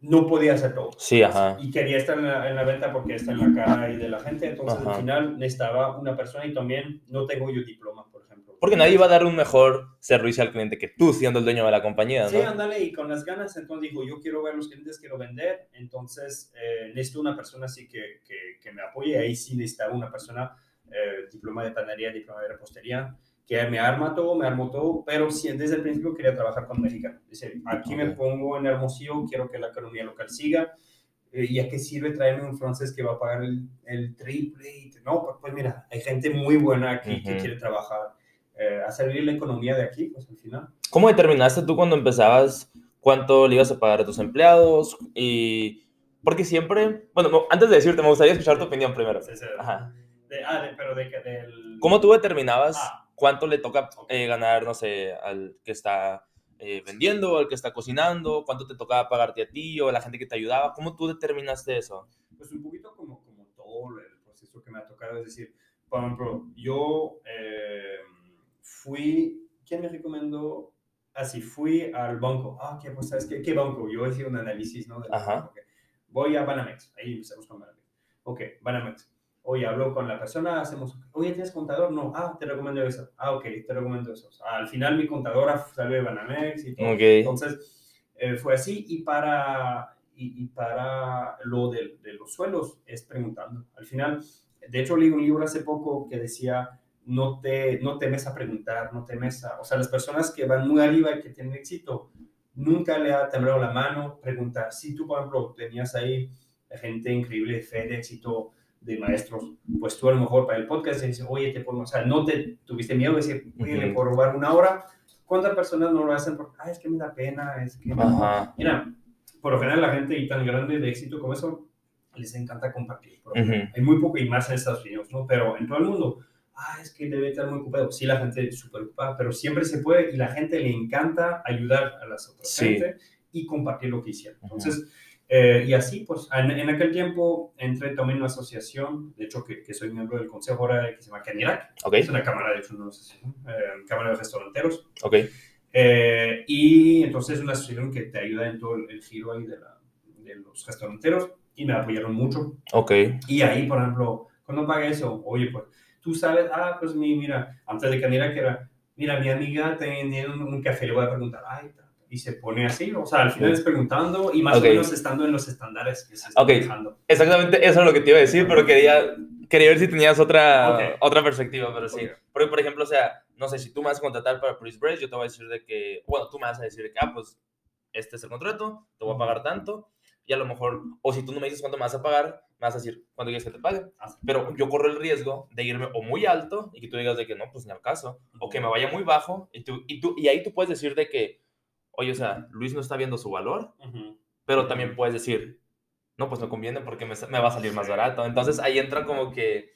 no podía hacer todo. Sí, ajá. Y quería estar en la, en la venta porque está en la cara y de la gente, entonces Ajá. al final necesitaba una persona y también no tengo yo diploma, por ejemplo. Porque nadie va a dar un mejor servicio al cliente que tú siendo el dueño de la compañía, ¿no? Sí, ándale, y con las ganas, entonces dijo, yo quiero ver los clientes, quiero vender, entonces eh, necesito una persona así que, que, que me apoye, ahí sí necesitaba una persona, eh, diploma de panadería, diploma de repostería, que me arma todo, me armó todo, pero sí, desde el principio quería trabajar con mexicano. Dice, aquí me Ok. pongo en Hermosillo, quiero que la economía local siga, eh, ¿y a qué sirve traerme un francés que va a pagar el, el triple? Y te- No, pues, pues mira, hay gente muy buena aquí que Ujú. quiere trabajar, eh, a servir la economía de aquí, pues al final. ¿Cómo determinaste tú cuando empezabas cuánto le ibas a pagar a tus empleados? Y porque siempre, bueno, no, antes de decirte, me gustaría escuchar tu opinión primero. Sí, sí. Ajá. De- ah, de- pero de que del... ¿Cómo tú determinabas Ah. cuánto le toca eh, ganar, no sé, al que está eh, vendiendo, al que está cocinando, cuánto te tocaba pagarte a ti o a la gente que te ayudaba? ¿Cómo tú determinaste eso? Pues un poquito como, como todo el proceso que me ha tocado, es decir, por ejemplo, yo eh, fui, ¿quién me recomendó? Así, fui al banco. Ah, ¿qué, pues, ¿sabes qué? ¿Qué banco? Yo hice un análisis, ¿no? del Ajá. banco, ok. Voy a Banamex, ahí empezamos con Banamex. Ok, Banamex. Oye, hablo con la persona, hacemos, oye, ¿tienes contador? No, ah, te recomiendo eso. Ah, ok, te recomiendo eso. al final mi contadora salió de Banamex y todo. Ok. Entonces, eh, fue así. Y para, y, y para lo de, de los suelos, es preguntando. Al final, de hecho, leí un libro hace poco que decía, no, te, no temes a preguntar, no temes a... O sea, las personas que van muy arriba y que tienen éxito, nunca le ha temblado la mano preguntar. Si tú, por ejemplo, tenías ahí gente increíble de fe, de éxito, de maestros, pues tú a lo mejor para el podcast dices, oye, te puedo, o sea, no te tuviste miedo de decir, oye, le puedo robar una hora. ¿Cuántas personas no lo hacen? Porque, ay, es que me da pena, es que. Ajá. Mira, por lo general la gente y tan grande de éxito como eso, les encanta compartir. Ejemplo. Ujú. Hay muy poco y más en Estados Unidos, ¿no? Pero en todo el mundo, ah, es que debe estar muy ocupado. Sí, la gente es súper ocupada, pero siempre se puede y la gente le encanta ayudar a las otras Sí. gente y compartir lo que hicieron. Entonces, eh, y así, pues, en, en aquel tiempo entré también en una asociación, de hecho, que, que soy miembro del consejo ahora, que se llama Canirac. Ok, Es una cámara, de hecho, una asociación, eh, cámara de restauranteros. Eh, y entonces es una asociación que te ayuda en todo el, el giro ahí de, la- de los restauranteros y me apoyaron mucho. Ok. Y ahí, por ejemplo, cuando paga eso, oye, pues tú sabes, ah, pues mi, mira, antes de que era, mira, mi amiga tiene un, un café, le voy a preguntar, ay, ta- y se pone así, o sea, al final es preguntando y más Ok. o menos estando en los estándares que se están Ok. manejando. Exactamente, eso es lo que te iba a decir, pero quería, quería ver si tenías otra, Ok. otra perspectiva, pero sí. Porque, por ejemplo, o sea, no sé, si tú me vas a contratar para Price Brace, yo te voy a decir de que, bueno, tú me vas a decir de que, ah, pues, este es el contrato, te voy a pagar tanto, y a lo mejor, o si tú no me dices cuánto me vas a pagar, me vas a decir cuánto quieres que te pague. Ah. Pero yo corro el riesgo de irme o muy alto y que tú digas de que no, pues ni al caso, o que me vaya muy bajo, y, tú, y, tú, y ahí tú puedes decir de que, oye, o sea, Luis no está viendo su valor, pero también puedes decir, no, pues me conviene porque me, me va a salir más barato. Entonces ahí entra como que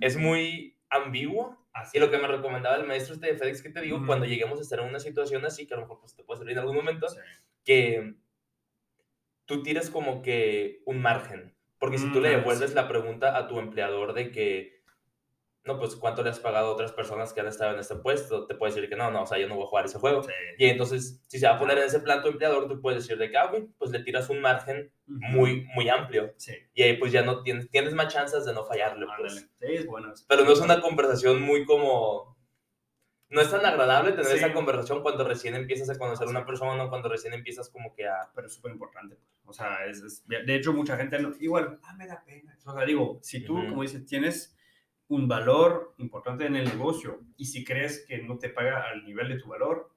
es muy ambiguo. Así. Y lo que me recomendaba el maestro este de FedEx que te digo, Ujú. cuando lleguemos a estar en una situación así, que a lo mejor pues, te puede salir en algún momento, Sí. que tú tires como que un margen. Porque si tú Mm, le ah, devuelves sí. la pregunta a tu empleador de que, no, pues cuánto le has pagado a otras personas que han estado en este puesto, te puede decir que no, no, o sea, yo no voy a jugar ese juego. Sí. Y entonces, si se va a poner en ese plan tu empleador, tú puedes decir de que, ah, ok, pues le tiras un margen muy, muy amplio. Sí. Y ahí pues ya no tienes, tienes más chances de no fallarle, pues. Sí, es bueno. Pero no es una conversación muy como... No es tan agradable tener esa conversación cuando recién empiezas a conocer a una persona cuando recién empiezas como que a... pero es súper importante. O sea, es, es- de hecho, mucha gente, no- igual, ah, me da pena. O sea, digo, si tú, como dices, tienes un valor importante en el negocio y si crees que no te paga al nivel de tu valor,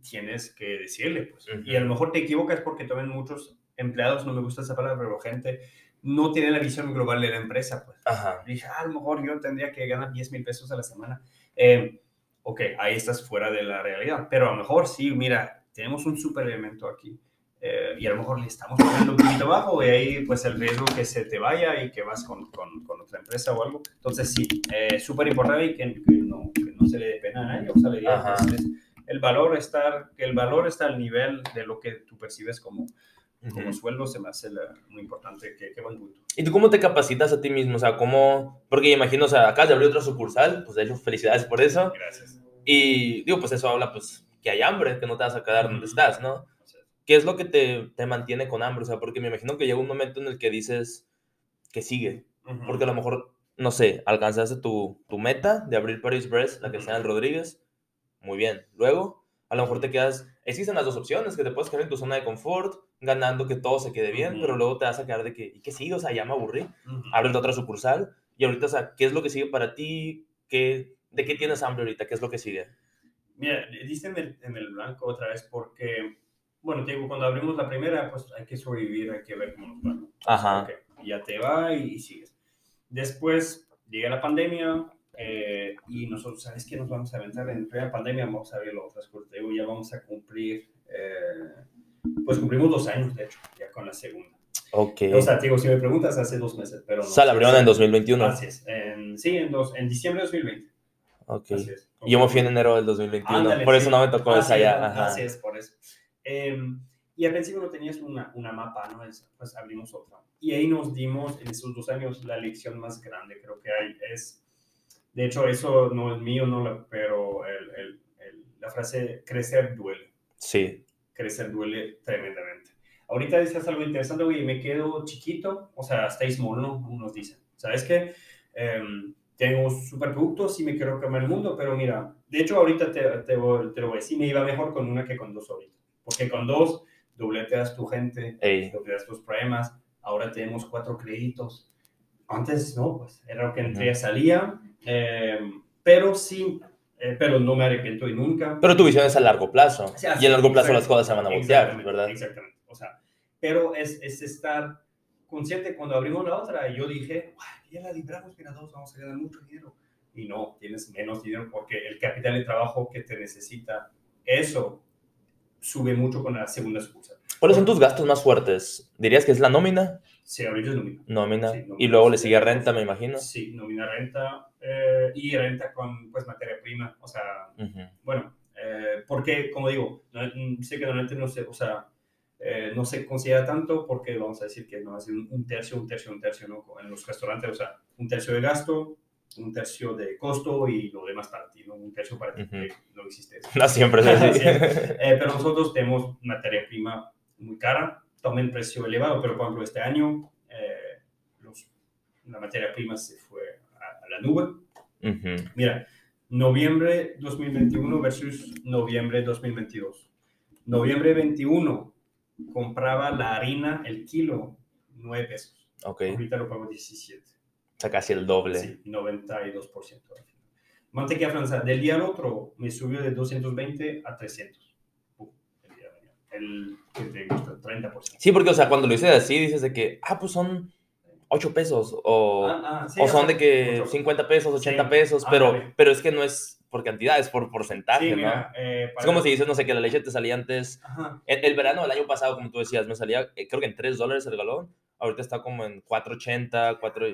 tienes que decirle, pues. Y a lo mejor te equivocas porque también muchos empleados, no me gusta esa palabra, pero gente no tiene la visión global de la empresa, pues. Ajá. Dije, ah, a lo mejor yo tendría que ganar 10 mil pesos a la semana. Eh, ok, ahí estás fuera de la realidad. Pero a lo mejor sí, mira, tenemos un super elemento aquí. Eh, y a lo mejor le estamos pagando un poquito bajo y ahí pues el riesgo que se te vaya y que vas con, con, con otra empresa o algo. Entonces sí, eh, súper importante y que, que no, que no se le dé pena a nadie. O sea, le diga, pues, es- el valor estar, que el valor está al nivel de lo que tú percibes como, como sueldo se me hace la- muy importante. Qué, buen punto. ¿Y tú cómo te capacitas a ti mismo? O sea, ¿cómo...? Porque imagino, o sea, acabas de abrir otra sucursal, pues de hecho, felicidades por eso. Gracias. Y digo, pues eso habla, pues, que hay hambre, que no te vas a quedar donde Ujú. estás, ¿no? ¿Qué es lo que te, te mantiene con hambre? O sea, porque me imagino que llega un momento en el que dices que sigue. Porque a lo mejor, no sé, alcanzaste tu, tu meta de abrir Paris Brest, la que sea en Rodríguez. Muy bien. Luego, a lo mejor te quedas. Existen las dos opciones: que te puedes quedar en tu zona de confort, ganando que todo se quede bien, pero luego te vas a quedar de que, ¿y qué sigue? O sea, ya me aburrí. Abres otra sucursal. Y ahorita, o sea, ¿qué es lo que sigue para ti? ¿Qué, ¿De qué tienes hambre ahorita? ¿Qué es lo que sigue? Mira, diste en el, en el blanco otra vez porque, bueno, te digo, cuando abrimos la primera, pues hay que sobrevivir, hay que ver cómo nos va. Ajá. Okay, ya te va y, y sigues. Después llega la pandemia eh, y nosotros, ¿sabes qué? Nos vamos a aventar en plena pandemia, vamos a otras cosas. Te digo, ya vamos a cumplir, eh, pues cumplimos dos años, de hecho, ya con la segunda. Ok. O sea, te digo, si me preguntas, hace dos meses, pero no. O sea, la abrieron en 2021. Así es. En, sí, en, dos, en diciembre de 2020. Ok. Así es. Y yo me fui en enero del 2021. Ándale, por sí. eso no me tocó esa Así es, ya. Ajá. Así es, por eso. Eh, y al principio no tenías una, una mapa, ¿no? Es- Pues abrimos otra. Y ahí nos dimos en esos dos años la lección más grande, creo que hay. Es, de hecho, eso no es mío, no la- pero el, el- el- la frase crecer duele. Sí. Crecer duele tremendamente. Ahorita dices algo interesante, oye, me quedo chiquito, o sea, stay small, ¿no? Unos dicen. ¿Sabes qué? Em, tengo superproductos y me quiero cambiar el mundo, pero mira, de hecho ahorita te, te, te lo voy a decir, me iba mejor con una que con dos ahorita. Porque con dos dobleteas tu gente, Ey. dobleteas tus problemas, ahora tenemos cuatro créditos. Antes no, pues era lo que entré salía, em, pero sí, eh, pero no me arrepiento y nunca. Pero tu visión es a largo plazo. Sí, así, y a largo plazo las cosas se van a voltear, ¿verdad? Exactamente. O sea, pero es, es estar consciente cuando abrimos la otra. Yo dije, "Guay, ya la libramos, mira, dos, vamos a ganar mucho dinero. Y no, tienes menos dinero porque el capital de trabajo que te necesita, eso sube mucho con la segunda sucursal. ¿Cuáles son tus gastos más fuertes? ¿Dirías que es la nómina? Sí, ahorita es nómina. Nómina. Sí, nómina. y luego le sigue renta, me imagino. Sí, nómina renta eh, y renta con pues materia prima. O sea, Ujú. bueno, eh, porque, como digo, no- mm, sé que normalmente no se, o sea, eh, no se considera tanto porque vamos a decir que no hace un, un tercio, un tercio, un tercio, ¿no? En los restaurantes, o sea, un tercio de gasto, un tercio de costo y lo demás para ti, ¿no? Un tercio para ti, Ujú. que no existe. No siempre es así. Eh, pero nosotros tenemos materia prima muy cara, también precio elevado, pero por ejemplo este año eh, los, la materia prima se fue a, a la nube. Ujú. Mira, noviembre 2021 versus noviembre 2022. Noviembre 21 compraba la harina, el kilo, 9 pesos. Ok. Ahorita lo pago 17. Sea, casi el doble. Sí, 92%. Mantequilla francesa, del día al otro me subió de 220 a 300. Pum, el día de. El que te gusta, 30%. Sí, porque, o sea, cuando lo dices así, dices de que, ah, pues son 8 pesos, o, Ah, ah, sí, o son sea, de que mucho. 50 pesos, 80 Sí, pesos, pero, ándale. pero es que no es por cantidad, es por porcentaje, Sí, ¿no? mira, eh, Es como si dices, no sé, que la leche te salía antes, el, el verano del año pasado, como tú decías, me salía, eh, creo que en 3 dólares el galón, ahorita está como en 4.80, 4...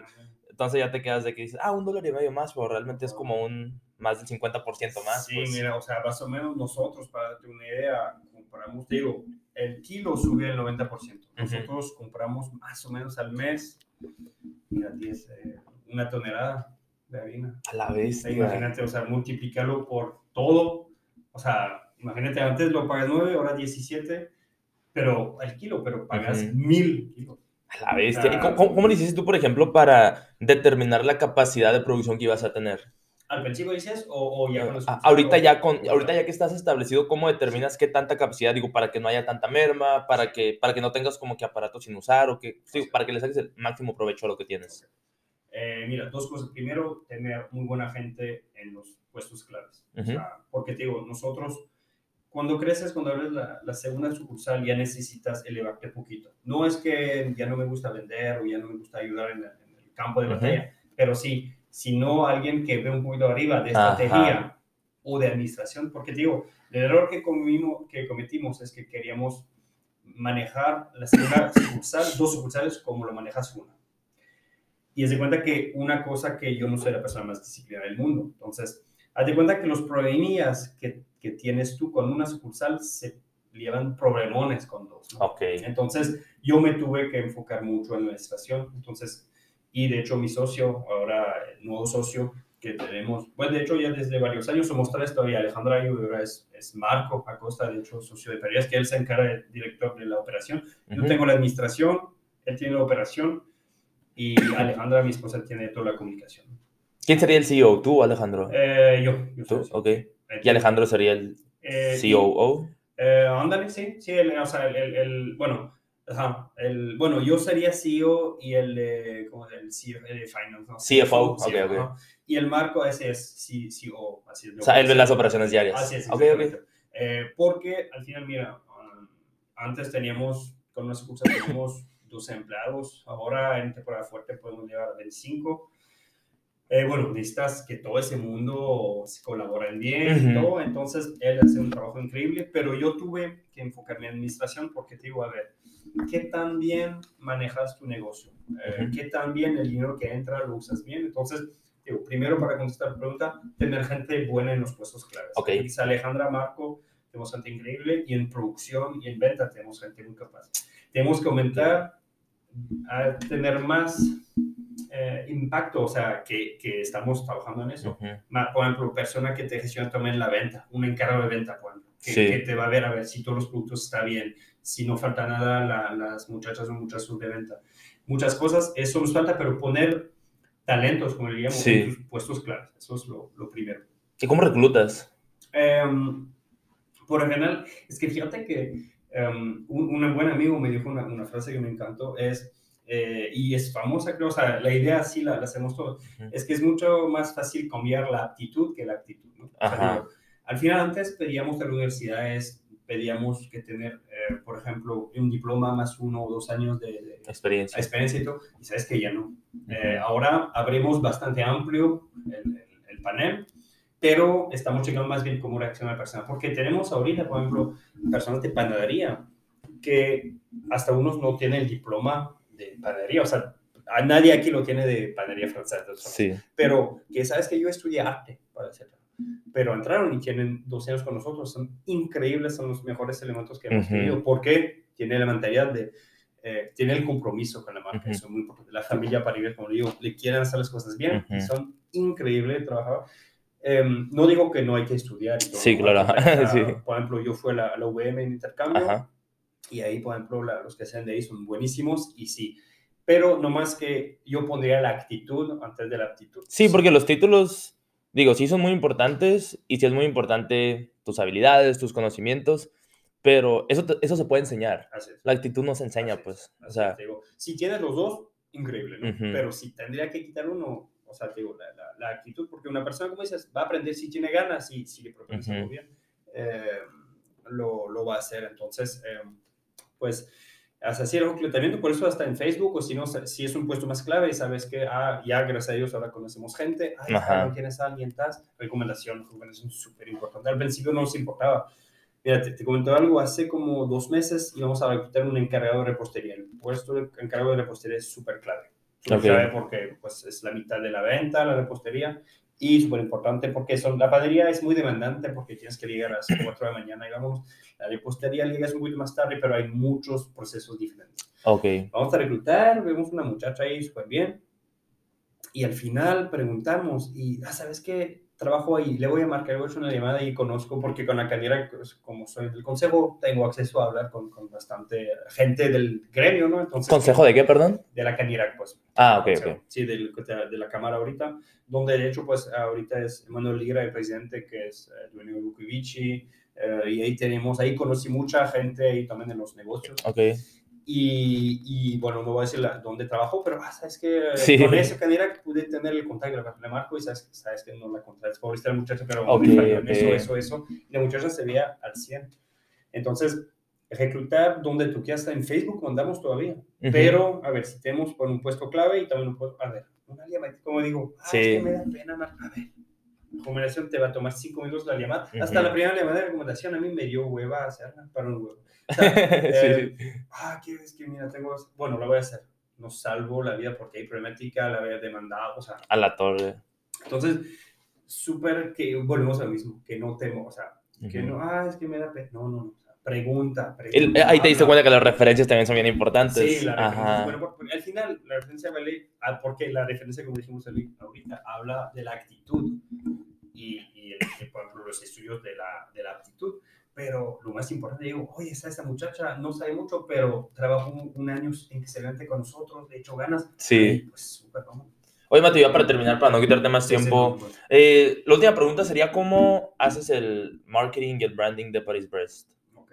Entonces ya te quedas de que dices, ah, un dólar y medio más, pero realmente es como un más del 50% más. Sí, pues. mira, o sea, más o menos nosotros, para darte una idea, compramos, te digo, el kilo sube el 90%. Nosotros compramos más o menos al mes, mira, 10, eh, una tonelada de harina. A la bestia. imagínate, o sea, multiplicarlo por todo. O sea, imagínate, antes lo pagas 9, ahora 17, pero al kilo, pero pagas Ujú. mil kilos. A la bestia. ¿Y Ah. cómo, cómo- cómo le hiciste tú, por ejemplo, para determinar la capacidad de producción que ibas a tener? ¿Al principio dices o, o ya con los ahorita ya con ahorita ya que estás establecido, ¿cómo determinas qué tanta capacidad? Digo, para que no haya tanta merma, para que, para que no tengas como que aparatos sin usar, o que, sí, para que le saques el máximo provecho a lo que tienes. Eh, mira, dos cosas. Primero, tener muy buena gente en los puestos claves. O sea, porque te digo, nosotros, cuando creces, cuando abres la, la segunda sucursal, ya necesitas elevarte poquito. No es que ya no me gusta vender o ya no me gusta ayudar en, el- en el campo de batalla, pero sí, sino alguien que ve un poquito arriba de Ajá. estrategia o de administración. Porque digo, el error que, comimos, que cometimos es que queríamos manejar la segunda sucursal, dos sucursales como lo manejas una. Y es de cuenta que una cosa que yo no soy la persona más disciplinada del mundo. Entonces, haz de cuenta que los problemillas que, que tienes tú con una sucursal se llevan problemones con dos. ¿no? Ok. Entonces, yo me tuve que enfocar mucho en la administración. Entonces, y de hecho mi socio, ahora el nuevo socio, que tenemos, pues de hecho ya desde varios años somos tres todavía, Alejandra y ahora es, es Marco Acosta, de hecho socio de Perías, que él se encarga de director de la operación. Yo Ujú. tengo la administración, él tiene la operación y Alejandra, mi esposa, tiene toda la comunicación. ¿Quién sería el CEO? ¿Tú o Alejandro? Eh, yo, yo soy ¿Tú? así. Ok. Eh, ¿Y Alejandro sería el eh, COO? Eh, ándale, sí, sí, el, o sea, el, el- el- bueno, ajá, el, bueno, yo sería CEO y el, eh, como el CEO de Finance, ¿no? CFO, ok, CFO, ok. ajá. Y el Marco ese es CEO, así es. O sea, él ve las operaciones diarias. Así es, Ok, exactamente. Eh, porque al final, mira, um, antes teníamos, con una sucursal teníamos 12 empleados, ahora en temporada fuerte podemos llegar a 25. Eh, bueno, necesitas que todo ese mundo se colaboren bien y Ujú. todo, entonces él hace un trabajo increíble, pero yo tuve que enfocarme en administración porque te digo, a ver, ¿qué tan bien manejas tu negocio? Eh, Ujú. ¿Qué tan bien el dinero que entra lo usas bien? Entonces, digo, primero para contestar la pregunta, tener gente buena en los puestos claves. Ok. Está Alejandra Marco, tenemos gente increíble, y en producción y en venta tenemos gente muy capaz. Tenemos que aumentar a tener más eh, impacto, o sea, que, que estamos trabajando en eso. Ujú. Ma- Por ejemplo, persona que te gestiona también la venta, un encargado de venta, por ejemplo, que, Sí. que te va a ver a ver si todos los productos están bien, si no falta nada, la- las muchachas o muchachos de venta. Muchas cosas, eso nos falta, pero poner talentos, como le Sí. en puestos claves, eso es lo, lo primero. ¿Y cómo reclutas? Em, por lo general, es que fíjate que em, un, un buen amigo me dijo una, una frase que me encantó, es, eh, y es famosa, creo, o sea, la idea sí la, la hacemos todos, Ujú. es que es mucho más fácil cambiar la aptitud que la actitud, ¿no? O sea, digo, al final antes pedíamos de las universidades, pedíamos que tener, eh, por ejemplo, un diploma más uno o dos años de, de Experiencia. experiencia y todo, y sabes que ya no. Eh, Ujú. ahora abrimos bastante amplio el, el- el panel, pero estamos checando más bien cómo reacciona la persona, porque tenemos ahorita, por ejemplo, personas de panadería que hasta unos no tienen el diploma de panadería, o sea, a nadie aquí lo tiene de panadería francesa, Sí. pero que sabes que yo estudié arte, para decirlo. Pero entraron y tienen dos años con nosotros, son increíbles, son los mejores elementos que hemos Ujú. tenido, porque tiene la mentalidad de, eh, tiene el compromiso con la marca, Ujú. eso es muy importante. La familia para vivir, como digo, le quieren hacer las cosas bien, y Ujú. son increíbles de trabajar. Em, no digo que no hay que estudiar. y todo, Sí, claro, sí. Por ejemplo, yo fui a la, a la UVM en intercambio, Ajá. Y ahí, por ejemplo, la- los que sean de ahí son buenísimos, y sí. Pero no más que yo pondría la actitud antes de la aptitud. Sí, porque los títulos, digo, sí son muy importantes y sí es muy importante tus habilidades, tus conocimientos, pero eso, eso se puede enseñar. La actitud no se enseña, Así es, pues. O sea, digo, si tienes los dos, increíble, ¿no? Ujú. Pero si tendría que quitar uno, o sea, digo, la, la- la actitud, porque una persona, como dices, va a aprender si tiene ganas y si le propones algo Ujú. bien, eh, lo, lo va a hacer. Entonces, eh, pues, hasta así el reclutamiento, por eso hasta en Facebook, o si no, si es un puesto más clave, sabes que, ah, ya gracias a Dios ahora conocemos gente, ah, tienes a alguien, recomendación, recomendación súper importante. Al principio no nos importaba. Mira, te, te comento algo, hace como dos meses íbamos a reclutar un encargado de repostería. El puesto de encargado de repostería es súper clave. Súper Ok. clave porque pues, es la mitad de la venta, la repostería, y súper importante porque son, la panadería es muy demandante porque tienes que llegar a las 4 de la mañana y vamos, la repostería llegas un poquito más tarde, pero hay muchos procesos diferentes. ok. Vamos a reclutar, vemos una muchacha ahí súper bien, y al final preguntamos, y, ah, ¿sabes qué? Trabajo ahí, le voy a marcar, voy a hacer una llamada y conozco, porque con la candidatura, pues, como soy del consejo, tengo acceso a hablar con, con bastante gente del gremio, ¿no? Entonces, ¿Consejo de qué, perdón? de la candidatura, pues. Ah, ok, consejo, ok. Sí, del- de, la Cámara ahorita, donde de hecho, pues, ahorita es Emanuel Ligra, el presidente, que es eh, dueño de Vukovici, eh, y ahí tenemos, ahí conocí mucha gente ahí también en los negocios. Ok. Y, y, bueno, no voy a decir la- dónde trabajó, pero ah, sabes que Sí. con esa candidatura pude tener el contacto, le- marco y sabes, sabes que no la contratas, pobre está la muchacha, pero Ok, me falló en ok. eso, eso, eso. Y la muchacha se veía al 100. Entonces, reclutar donde tú quieras, en Facebook, mandamos todavía. Ujú. Pero, a ver, si tenemos por un puesto clave y también un puesto, a ver, una como digo, ah, Sí. es que me da pena, Mar- a ver, recomendación te va a tomar cinco minutos la llamada. Hasta Ujú. la primera llamada de recomendación a mí me dio hueva hacerla para un huevo. O sea, eh, Sí. ah, ¿qué es que mira, tengo, bueno, la voy a hacer. No salvo la vida porque hay problemática, la había demandado, o sea, A la torre. entonces, súper que volvemos a lo mismo, que no temo, o sea, que Ujú. no, ah, es que me da pena, no, no, no, pregunta, El- eh, ahí te diste cuenta que las referencias también son bien importantes. Sí, la referencia. Bueno, al final, la referencia vale, ah, porque la referencia, como dijimos ahorita, habla de la actitud y, y, el- y, por ejemplo, los estudios de la, de la aptitud. Pero lo más importante, digo, oye, esa, esa muchacha no sabe mucho, pero trabajó un, un año excelente con nosotros, de hecho ganas. Sí. Ay, pues súper, vamos. Oye, Mati, ya para terminar, para no quitarte más tiempo, Sí, sí, sí. eh, la última pregunta sería, ¿cómo haces el marketing y el branding de Paris Brest? Ok.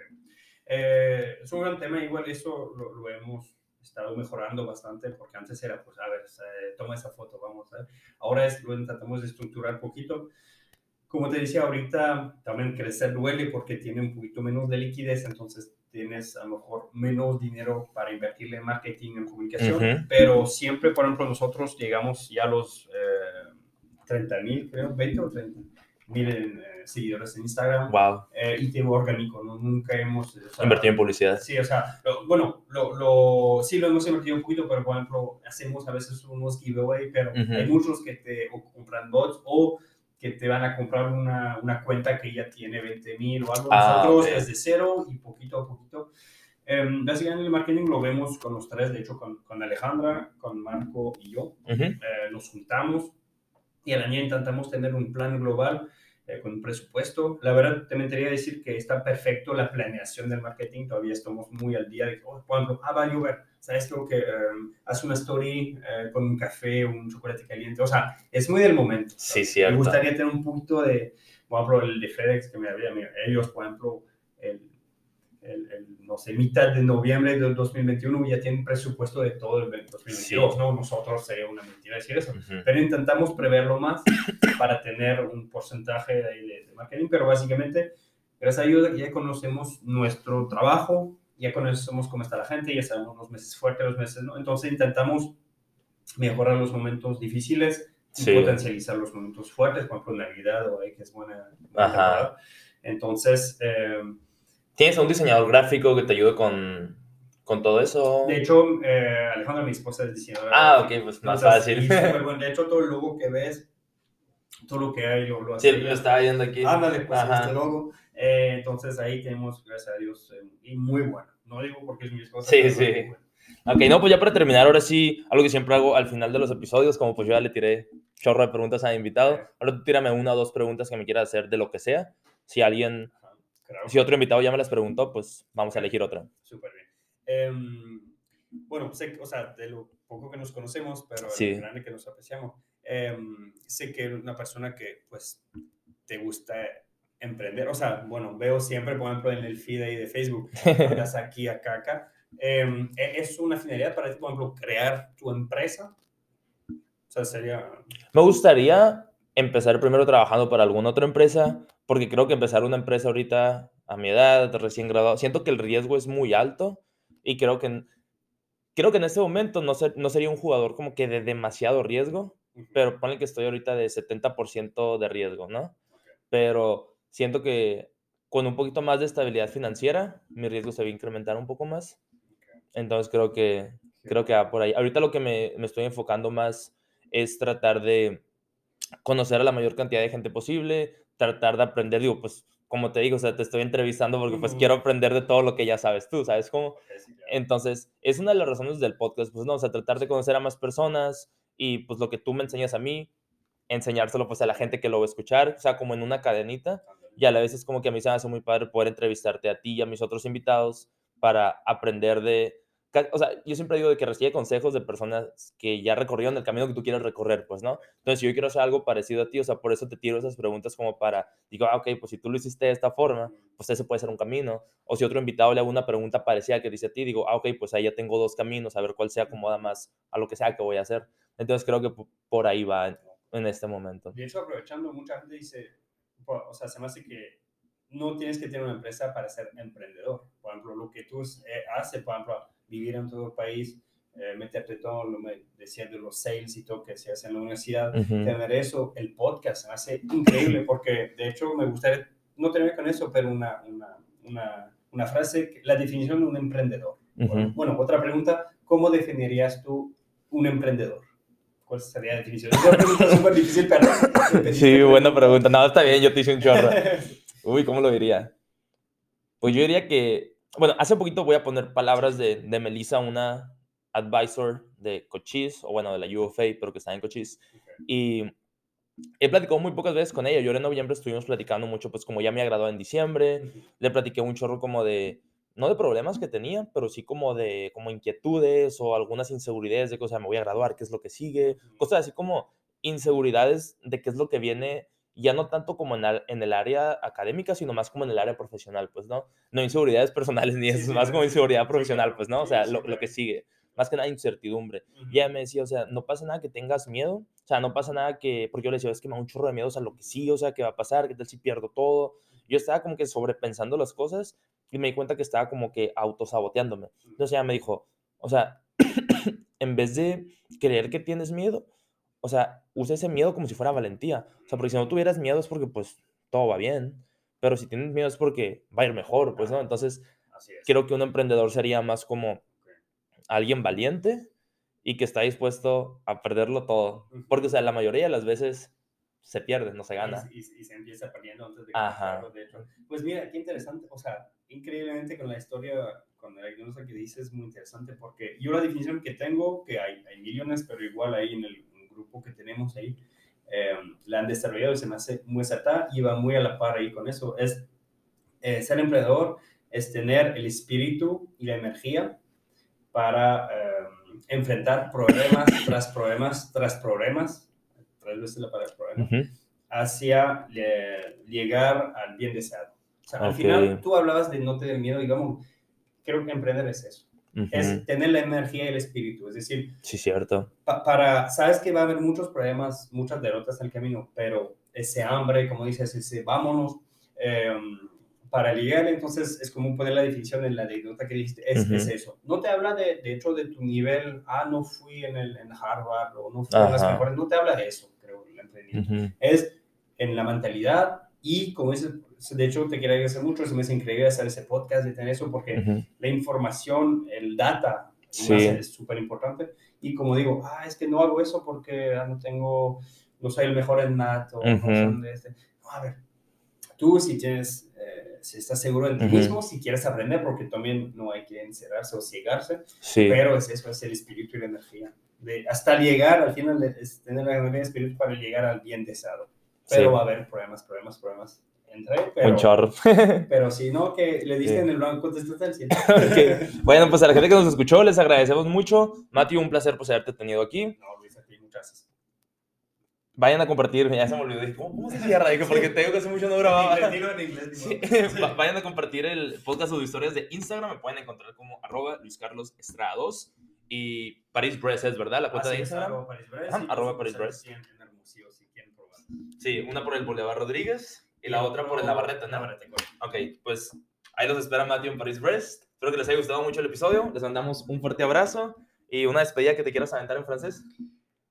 Eh, es un gran tema, igual eso lo, lo hemos estado mejorando bastante, porque antes era, pues, a ver, eh, toma esa foto, vamos a ver. Ahora es, lo tratamos de estructurar poquito. Como te decía ahorita, también crecer duele porque tiene un poquito menos de liquidez, entonces tienes a lo mejor menos dinero para invertirle en marketing, en comunicación, Ujú. pero siempre, por ejemplo, nosotros llegamos ya a los eh, 30 mil, creo, 20 o 30 mil eh, seguidores en Instagram Wow, eh, y tema orgánico, ¿no? Nunca hemos... o sea, invertir en publicidad. Sí, o sea, lo- bueno, lo, lo, sí lo hemos invertido un poquito, pero por ejemplo, hacemos a veces unos giveaway, pero Ujú. hay muchos que te o compran bots o que te van a comprar una, una cuenta que ya tiene 20 mil o algo. Ah, Nosotros desde cero y poquito a poquito. Em, básicamente el marketing lo vemos con los tres, de hecho con, con Alejandra, con Marco y yo Ujú. eh, nos juntamos y al año intentamos tener un plan global eh, con un presupuesto. La verdad, te mentiría decir que está perfecto la planeación del marketing, todavía estamos muy al día de oh, ejemplo, ah, va a llover, ¿sabes? Creo que eh, haz una story eh, con un café, un chocolate caliente, o sea, es muy del momento. Sí, Me cierto. gustaría tener un poquito de, por ejemplo, el de FedEx que me había, ellos, por ejemplo, el, el, el, no sé, mitad de noviembre del 2021 ya tienen presupuesto de todo el 2022, Sí. ¿no? Nosotros sería una mentira decir eso, Ujú. pero intentamos preverlo más para tener un porcentaje de, de, de marketing, pero básicamente, gracias a ellos ya conocemos nuestro trabajo, ya conocemos cómo está la gente, ya sabemos los meses fuertes, los meses, ¿no? Entonces intentamos mejorar los momentos difíciles y Sí. potencializar los momentos fuertes, por ejemplo, Navidad o es buena, buena. Entonces, eh, ¿Tienes a un diseñador gráfico que te ayude con, con todo eso? de hecho, eh, Alejandra, mi esposa, es diseñadora. Ah, ok, pues más Entonces, fácil. bueno. De hecho, todo el logo que ves, todo lo que hay, lo, lo Sí, hace lo ella. estaba viendo aquí. Ándale, pues Ajá. este logo. Eh, entonces ahí tenemos, gracias a Dios, eh, y muy bueno. No digo porque es mi esposa. Sí, sí. bueno. Ok, no, pues ya para terminar, ahora sí, algo que siempre hago al final de los episodios, como pues yo ya le tiré chorro de preguntas a mi invitado, ahora tú tírame una o dos preguntas que me quieras hacer de lo que sea. Si alguien, Si otro invitado ya me las preguntó, pues vamos a elegir otra. Súper bien. Em, bueno, sé, que- o sea, de lo poco que nos conocemos, pero Sí. lo grande que nos apreciamos, em, sé que eres una persona que, pues, te gusta emprender. O sea, bueno, veo siempre, por ejemplo, en el feed ahí de Facebook, andas aquí, acá, acá. Em, ¿e- ¿Es una finalidad para ti, por ejemplo, crear tu empresa? O sea, sería... Me gustaría empezar primero trabajando para alguna otra empresa, porque creo que empezar una empresa ahorita a mi edad, recién graduado, siento que el riesgo es muy alto y creo que, creo que en este momento no, ser- no sería un jugador como que de demasiado riesgo, pero ponle que estoy ahorita de 70% de riesgo, ¿no? Pero siento que con un poquito más de estabilidad financiera, mi riesgo se va a incrementar un poco más. Entonces creo que, creo que va por ahí. Ahorita lo que me, me estoy enfocando más es tratar de conocer a la mayor cantidad de gente posible, tratar de aprender, digo, pues como te digo, o sea, te estoy entrevistando porque pues quiero aprender de todo lo que ya sabes tú, ¿sabes cómo? Entonces, es una de las razones del podcast, pues no, o sea, tratar de conocer a más personas y pues lo que tú me enseñas a mí, enseñárselo pues a la gente que lo va a escuchar, o sea, como en una cadenita. Y a la vez es como que a mí se me hace muy padre poder entrevistarte a ti y a mis otros invitados para aprender de... O sea, yo siempre digo de que recibe consejos de personas que ya recorrieron el camino que tú quieres recorrer, pues, ¿no? Entonces, yo quiero hacer algo parecido a ti, o sea, por eso te tiro esas preguntas como para, digo, ah, ok, pues si tú lo hiciste de esta forma, pues ese puede ser un camino. O si otro invitado le hago una pregunta parecida que dice a ti, digo, ah, ok, pues ahí ya tengo dos caminos, a ver cuál se acomoda más a lo que sea que voy a hacer. Entonces, creo que po- por ahí va en, este momento. De hecho, aprovechando, mucha gente dice, o sea, se me hace que no tienes que tener una empresa para ser emprendedor. Por ejemplo, lo que tú eh, haces, por ejemplo, vivir en todo el país, eh, meterte todo lo que decías de los sales y todo que se hace en la universidad, Ujú. tener eso, el podcast, se me hace increíble porque de hecho me gustaría, no tener con eso, pero una, una, una, una frase, la definición de un emprendedor. Ujú. Bueno, otra pregunta, ¿cómo definirías tú un emprendedor? ¿Cuál sería la definición? Es una pregunta súper difícil, pero... Sí, buena pregunta. No, está bien, yo te hice un chorro. Uy, ¿cómo lo diría? Pues yo diría que, bueno, hace poquito voy a poner palabras de, de Melissa, una advisor de Cochise, o bueno, de la UFA, pero que está en Cochise. Y he platicado muy pocas veces con ella. Yo en noviembre estuvimos platicando mucho, pues como ya me agradó en diciembre, le platiqué un chorro como de, no de problemas que tenía, pero sí como de como inquietudes o algunas inseguridades de que, o sea, me voy a graduar, qué es lo que sigue, cosas así como inseguridades de qué es lo que viene, ya no tanto como en, en el área académica, sino más como en el área profesional, pues, ¿no? No inseguridades personales ni eso, más como inseguridad profesional, pues, ¿no? O sea, lo, lo que sigue más que nada incertidumbre. Y ella me decía, o sea, no pasa nada que tengas miedo, o sea, no pasa nada que, porque yo le decía, es que me da un chorro de miedo, o sea, lo que sí, o sea, ¿qué va a pasar? ¿Qué tal si pierdo todo? Yo estaba como que sobrepensando las cosas y me di cuenta que estaba como que autosaboteándome. Entonces ella me dijo, o sea, en vez de creer que tienes miedo, o sea, usa ese miedo como si fuera valentía. O sea, porque si no tuvieras miedo es porque pues todo va bien, pero si tienes miedo es porque va a ir mejor, pues, ¿no? Entonces, creo que un emprendedor sería más como alguien valiente y que está dispuesto a perderlo todo. Porque, o sea, la mayoría de las veces se pierde, no se gana. Y, se empieza perdiendo antes de Ajá. de hecho. Pues mira, qué interesante, o sea, increíblemente con la historia, con la diagnóstico que dices, es muy interesante porque yo la definición que tengo, que hay, hay millones, pero igual ahí en el, grupo que tenemos ahí, em, la han desarrollado y se me hace muy acertada y va muy a la par ahí con eso. Es eh, ser emprendedor, es tener el espíritu y la energía para em, enfrentar problemas tras problemas tras problemas, tres veces la palabra problema, hacia llegar al bien deseado. O sea, al final tú hablabas de no tener miedo, digamos, creo que emprender es eso. Es tener la energía y el espíritu, es decir, sí, cierto. para, sabes que va a haber muchos problemas, muchas derrotas en el camino, pero ese hambre, como dices, ese vámonos, eh, para llegar, entonces es como poner la definición en la anécdota que dijiste, es, es, eso. No te habla de, de hecho de tu nivel, ah, no fui en, el, en Harvard o no fui en las mejores, no te habla de eso, creo, el emprendimiento. Es en la mentalidad y como dices, de hecho te quiero agradecer mucho, se me hace increíble hacer ese podcast de tener eso porque la información, el data es súper importante y como digo, ah, es que no hago eso porque ah, no tengo, no soy el mejor en nato, no, de este. no, a ver, tú si tienes si estás seguro de ti mismo, si quieres aprender, porque también no hay que encerrarse o ciegarse, pero es eso, es el espíritu y la energía. De, hasta llegar, al final, es tener la energía y espíritu para llegar al bien deseado. Pero va a haber problemas, problemas, problemas. Entré, pero, Un chorro. pero si no, que le diste en el blanco, contestaste al 100. okay. Bueno, pues a la gente que nos escuchó, les agradecemos mucho. Mati, un placer pues haberte tenido aquí. No, Luis, a ti, muchas gracias. Vayan a compartir, ya se me olvidó, ¿cómo, cómo se cierra? Porque tengo que hace mucho no grababa. en inglés, Vayan a compartir el podcast o historias de Instagram, me pueden encontrar como arroba Luis Carlos Estrada 2 y Paris Bress es, ¿verdad? La cuenta de Instagram. Arroba Paris Bress. arroba Paris Bress. Sí, una por el Boulevard Rodríguez y la otra por el Navarrete, Navarrete, Ok, pues ahí los espera Matthew en Paris Brest. Espero que les haya gustado mucho el episodio. Les mandamos un fuerte abrazo y una despedida que te quieras aventar en francés.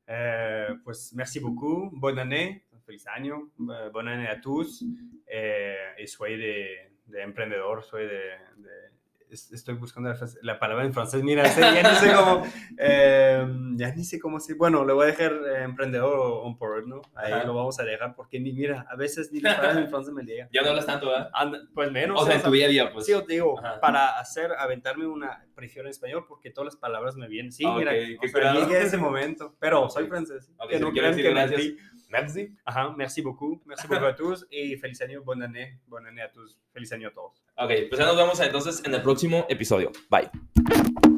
Euh, pues merci beaucoup, bonne année, feliz año, euh, bonne année à tous. Eh, y soy de, de emprendedor, soy de, de estoy buscando la, palabra en francés, mira, ya ni sé cómo, eh, ya ni sé cómo se, bueno, le voy a dejar eh, emprendedor o on board, ¿no? Ahí lo vamos a dejar porque ni, mira, a veces ni la palabra en francés me llega. Ya no hablas tanto, ¿verdad? pues menos. O sea, en tu día a día, pues. Sí, te digo, para hacer, aventarme una, prefiero en español porque todas las palabras me vienen. Sí, mira, okay, o sea, llegué a ese momento, pero soy francés. Okay, que no quiero decir gracias. Merci. Ajá, merci beaucoup. Merci beaucoup a todos y feliz año, bonne année, bonne année a todos. Feliz año a todos. Ok, pues ya nos vemos entonces en el próximo episodio. Bye.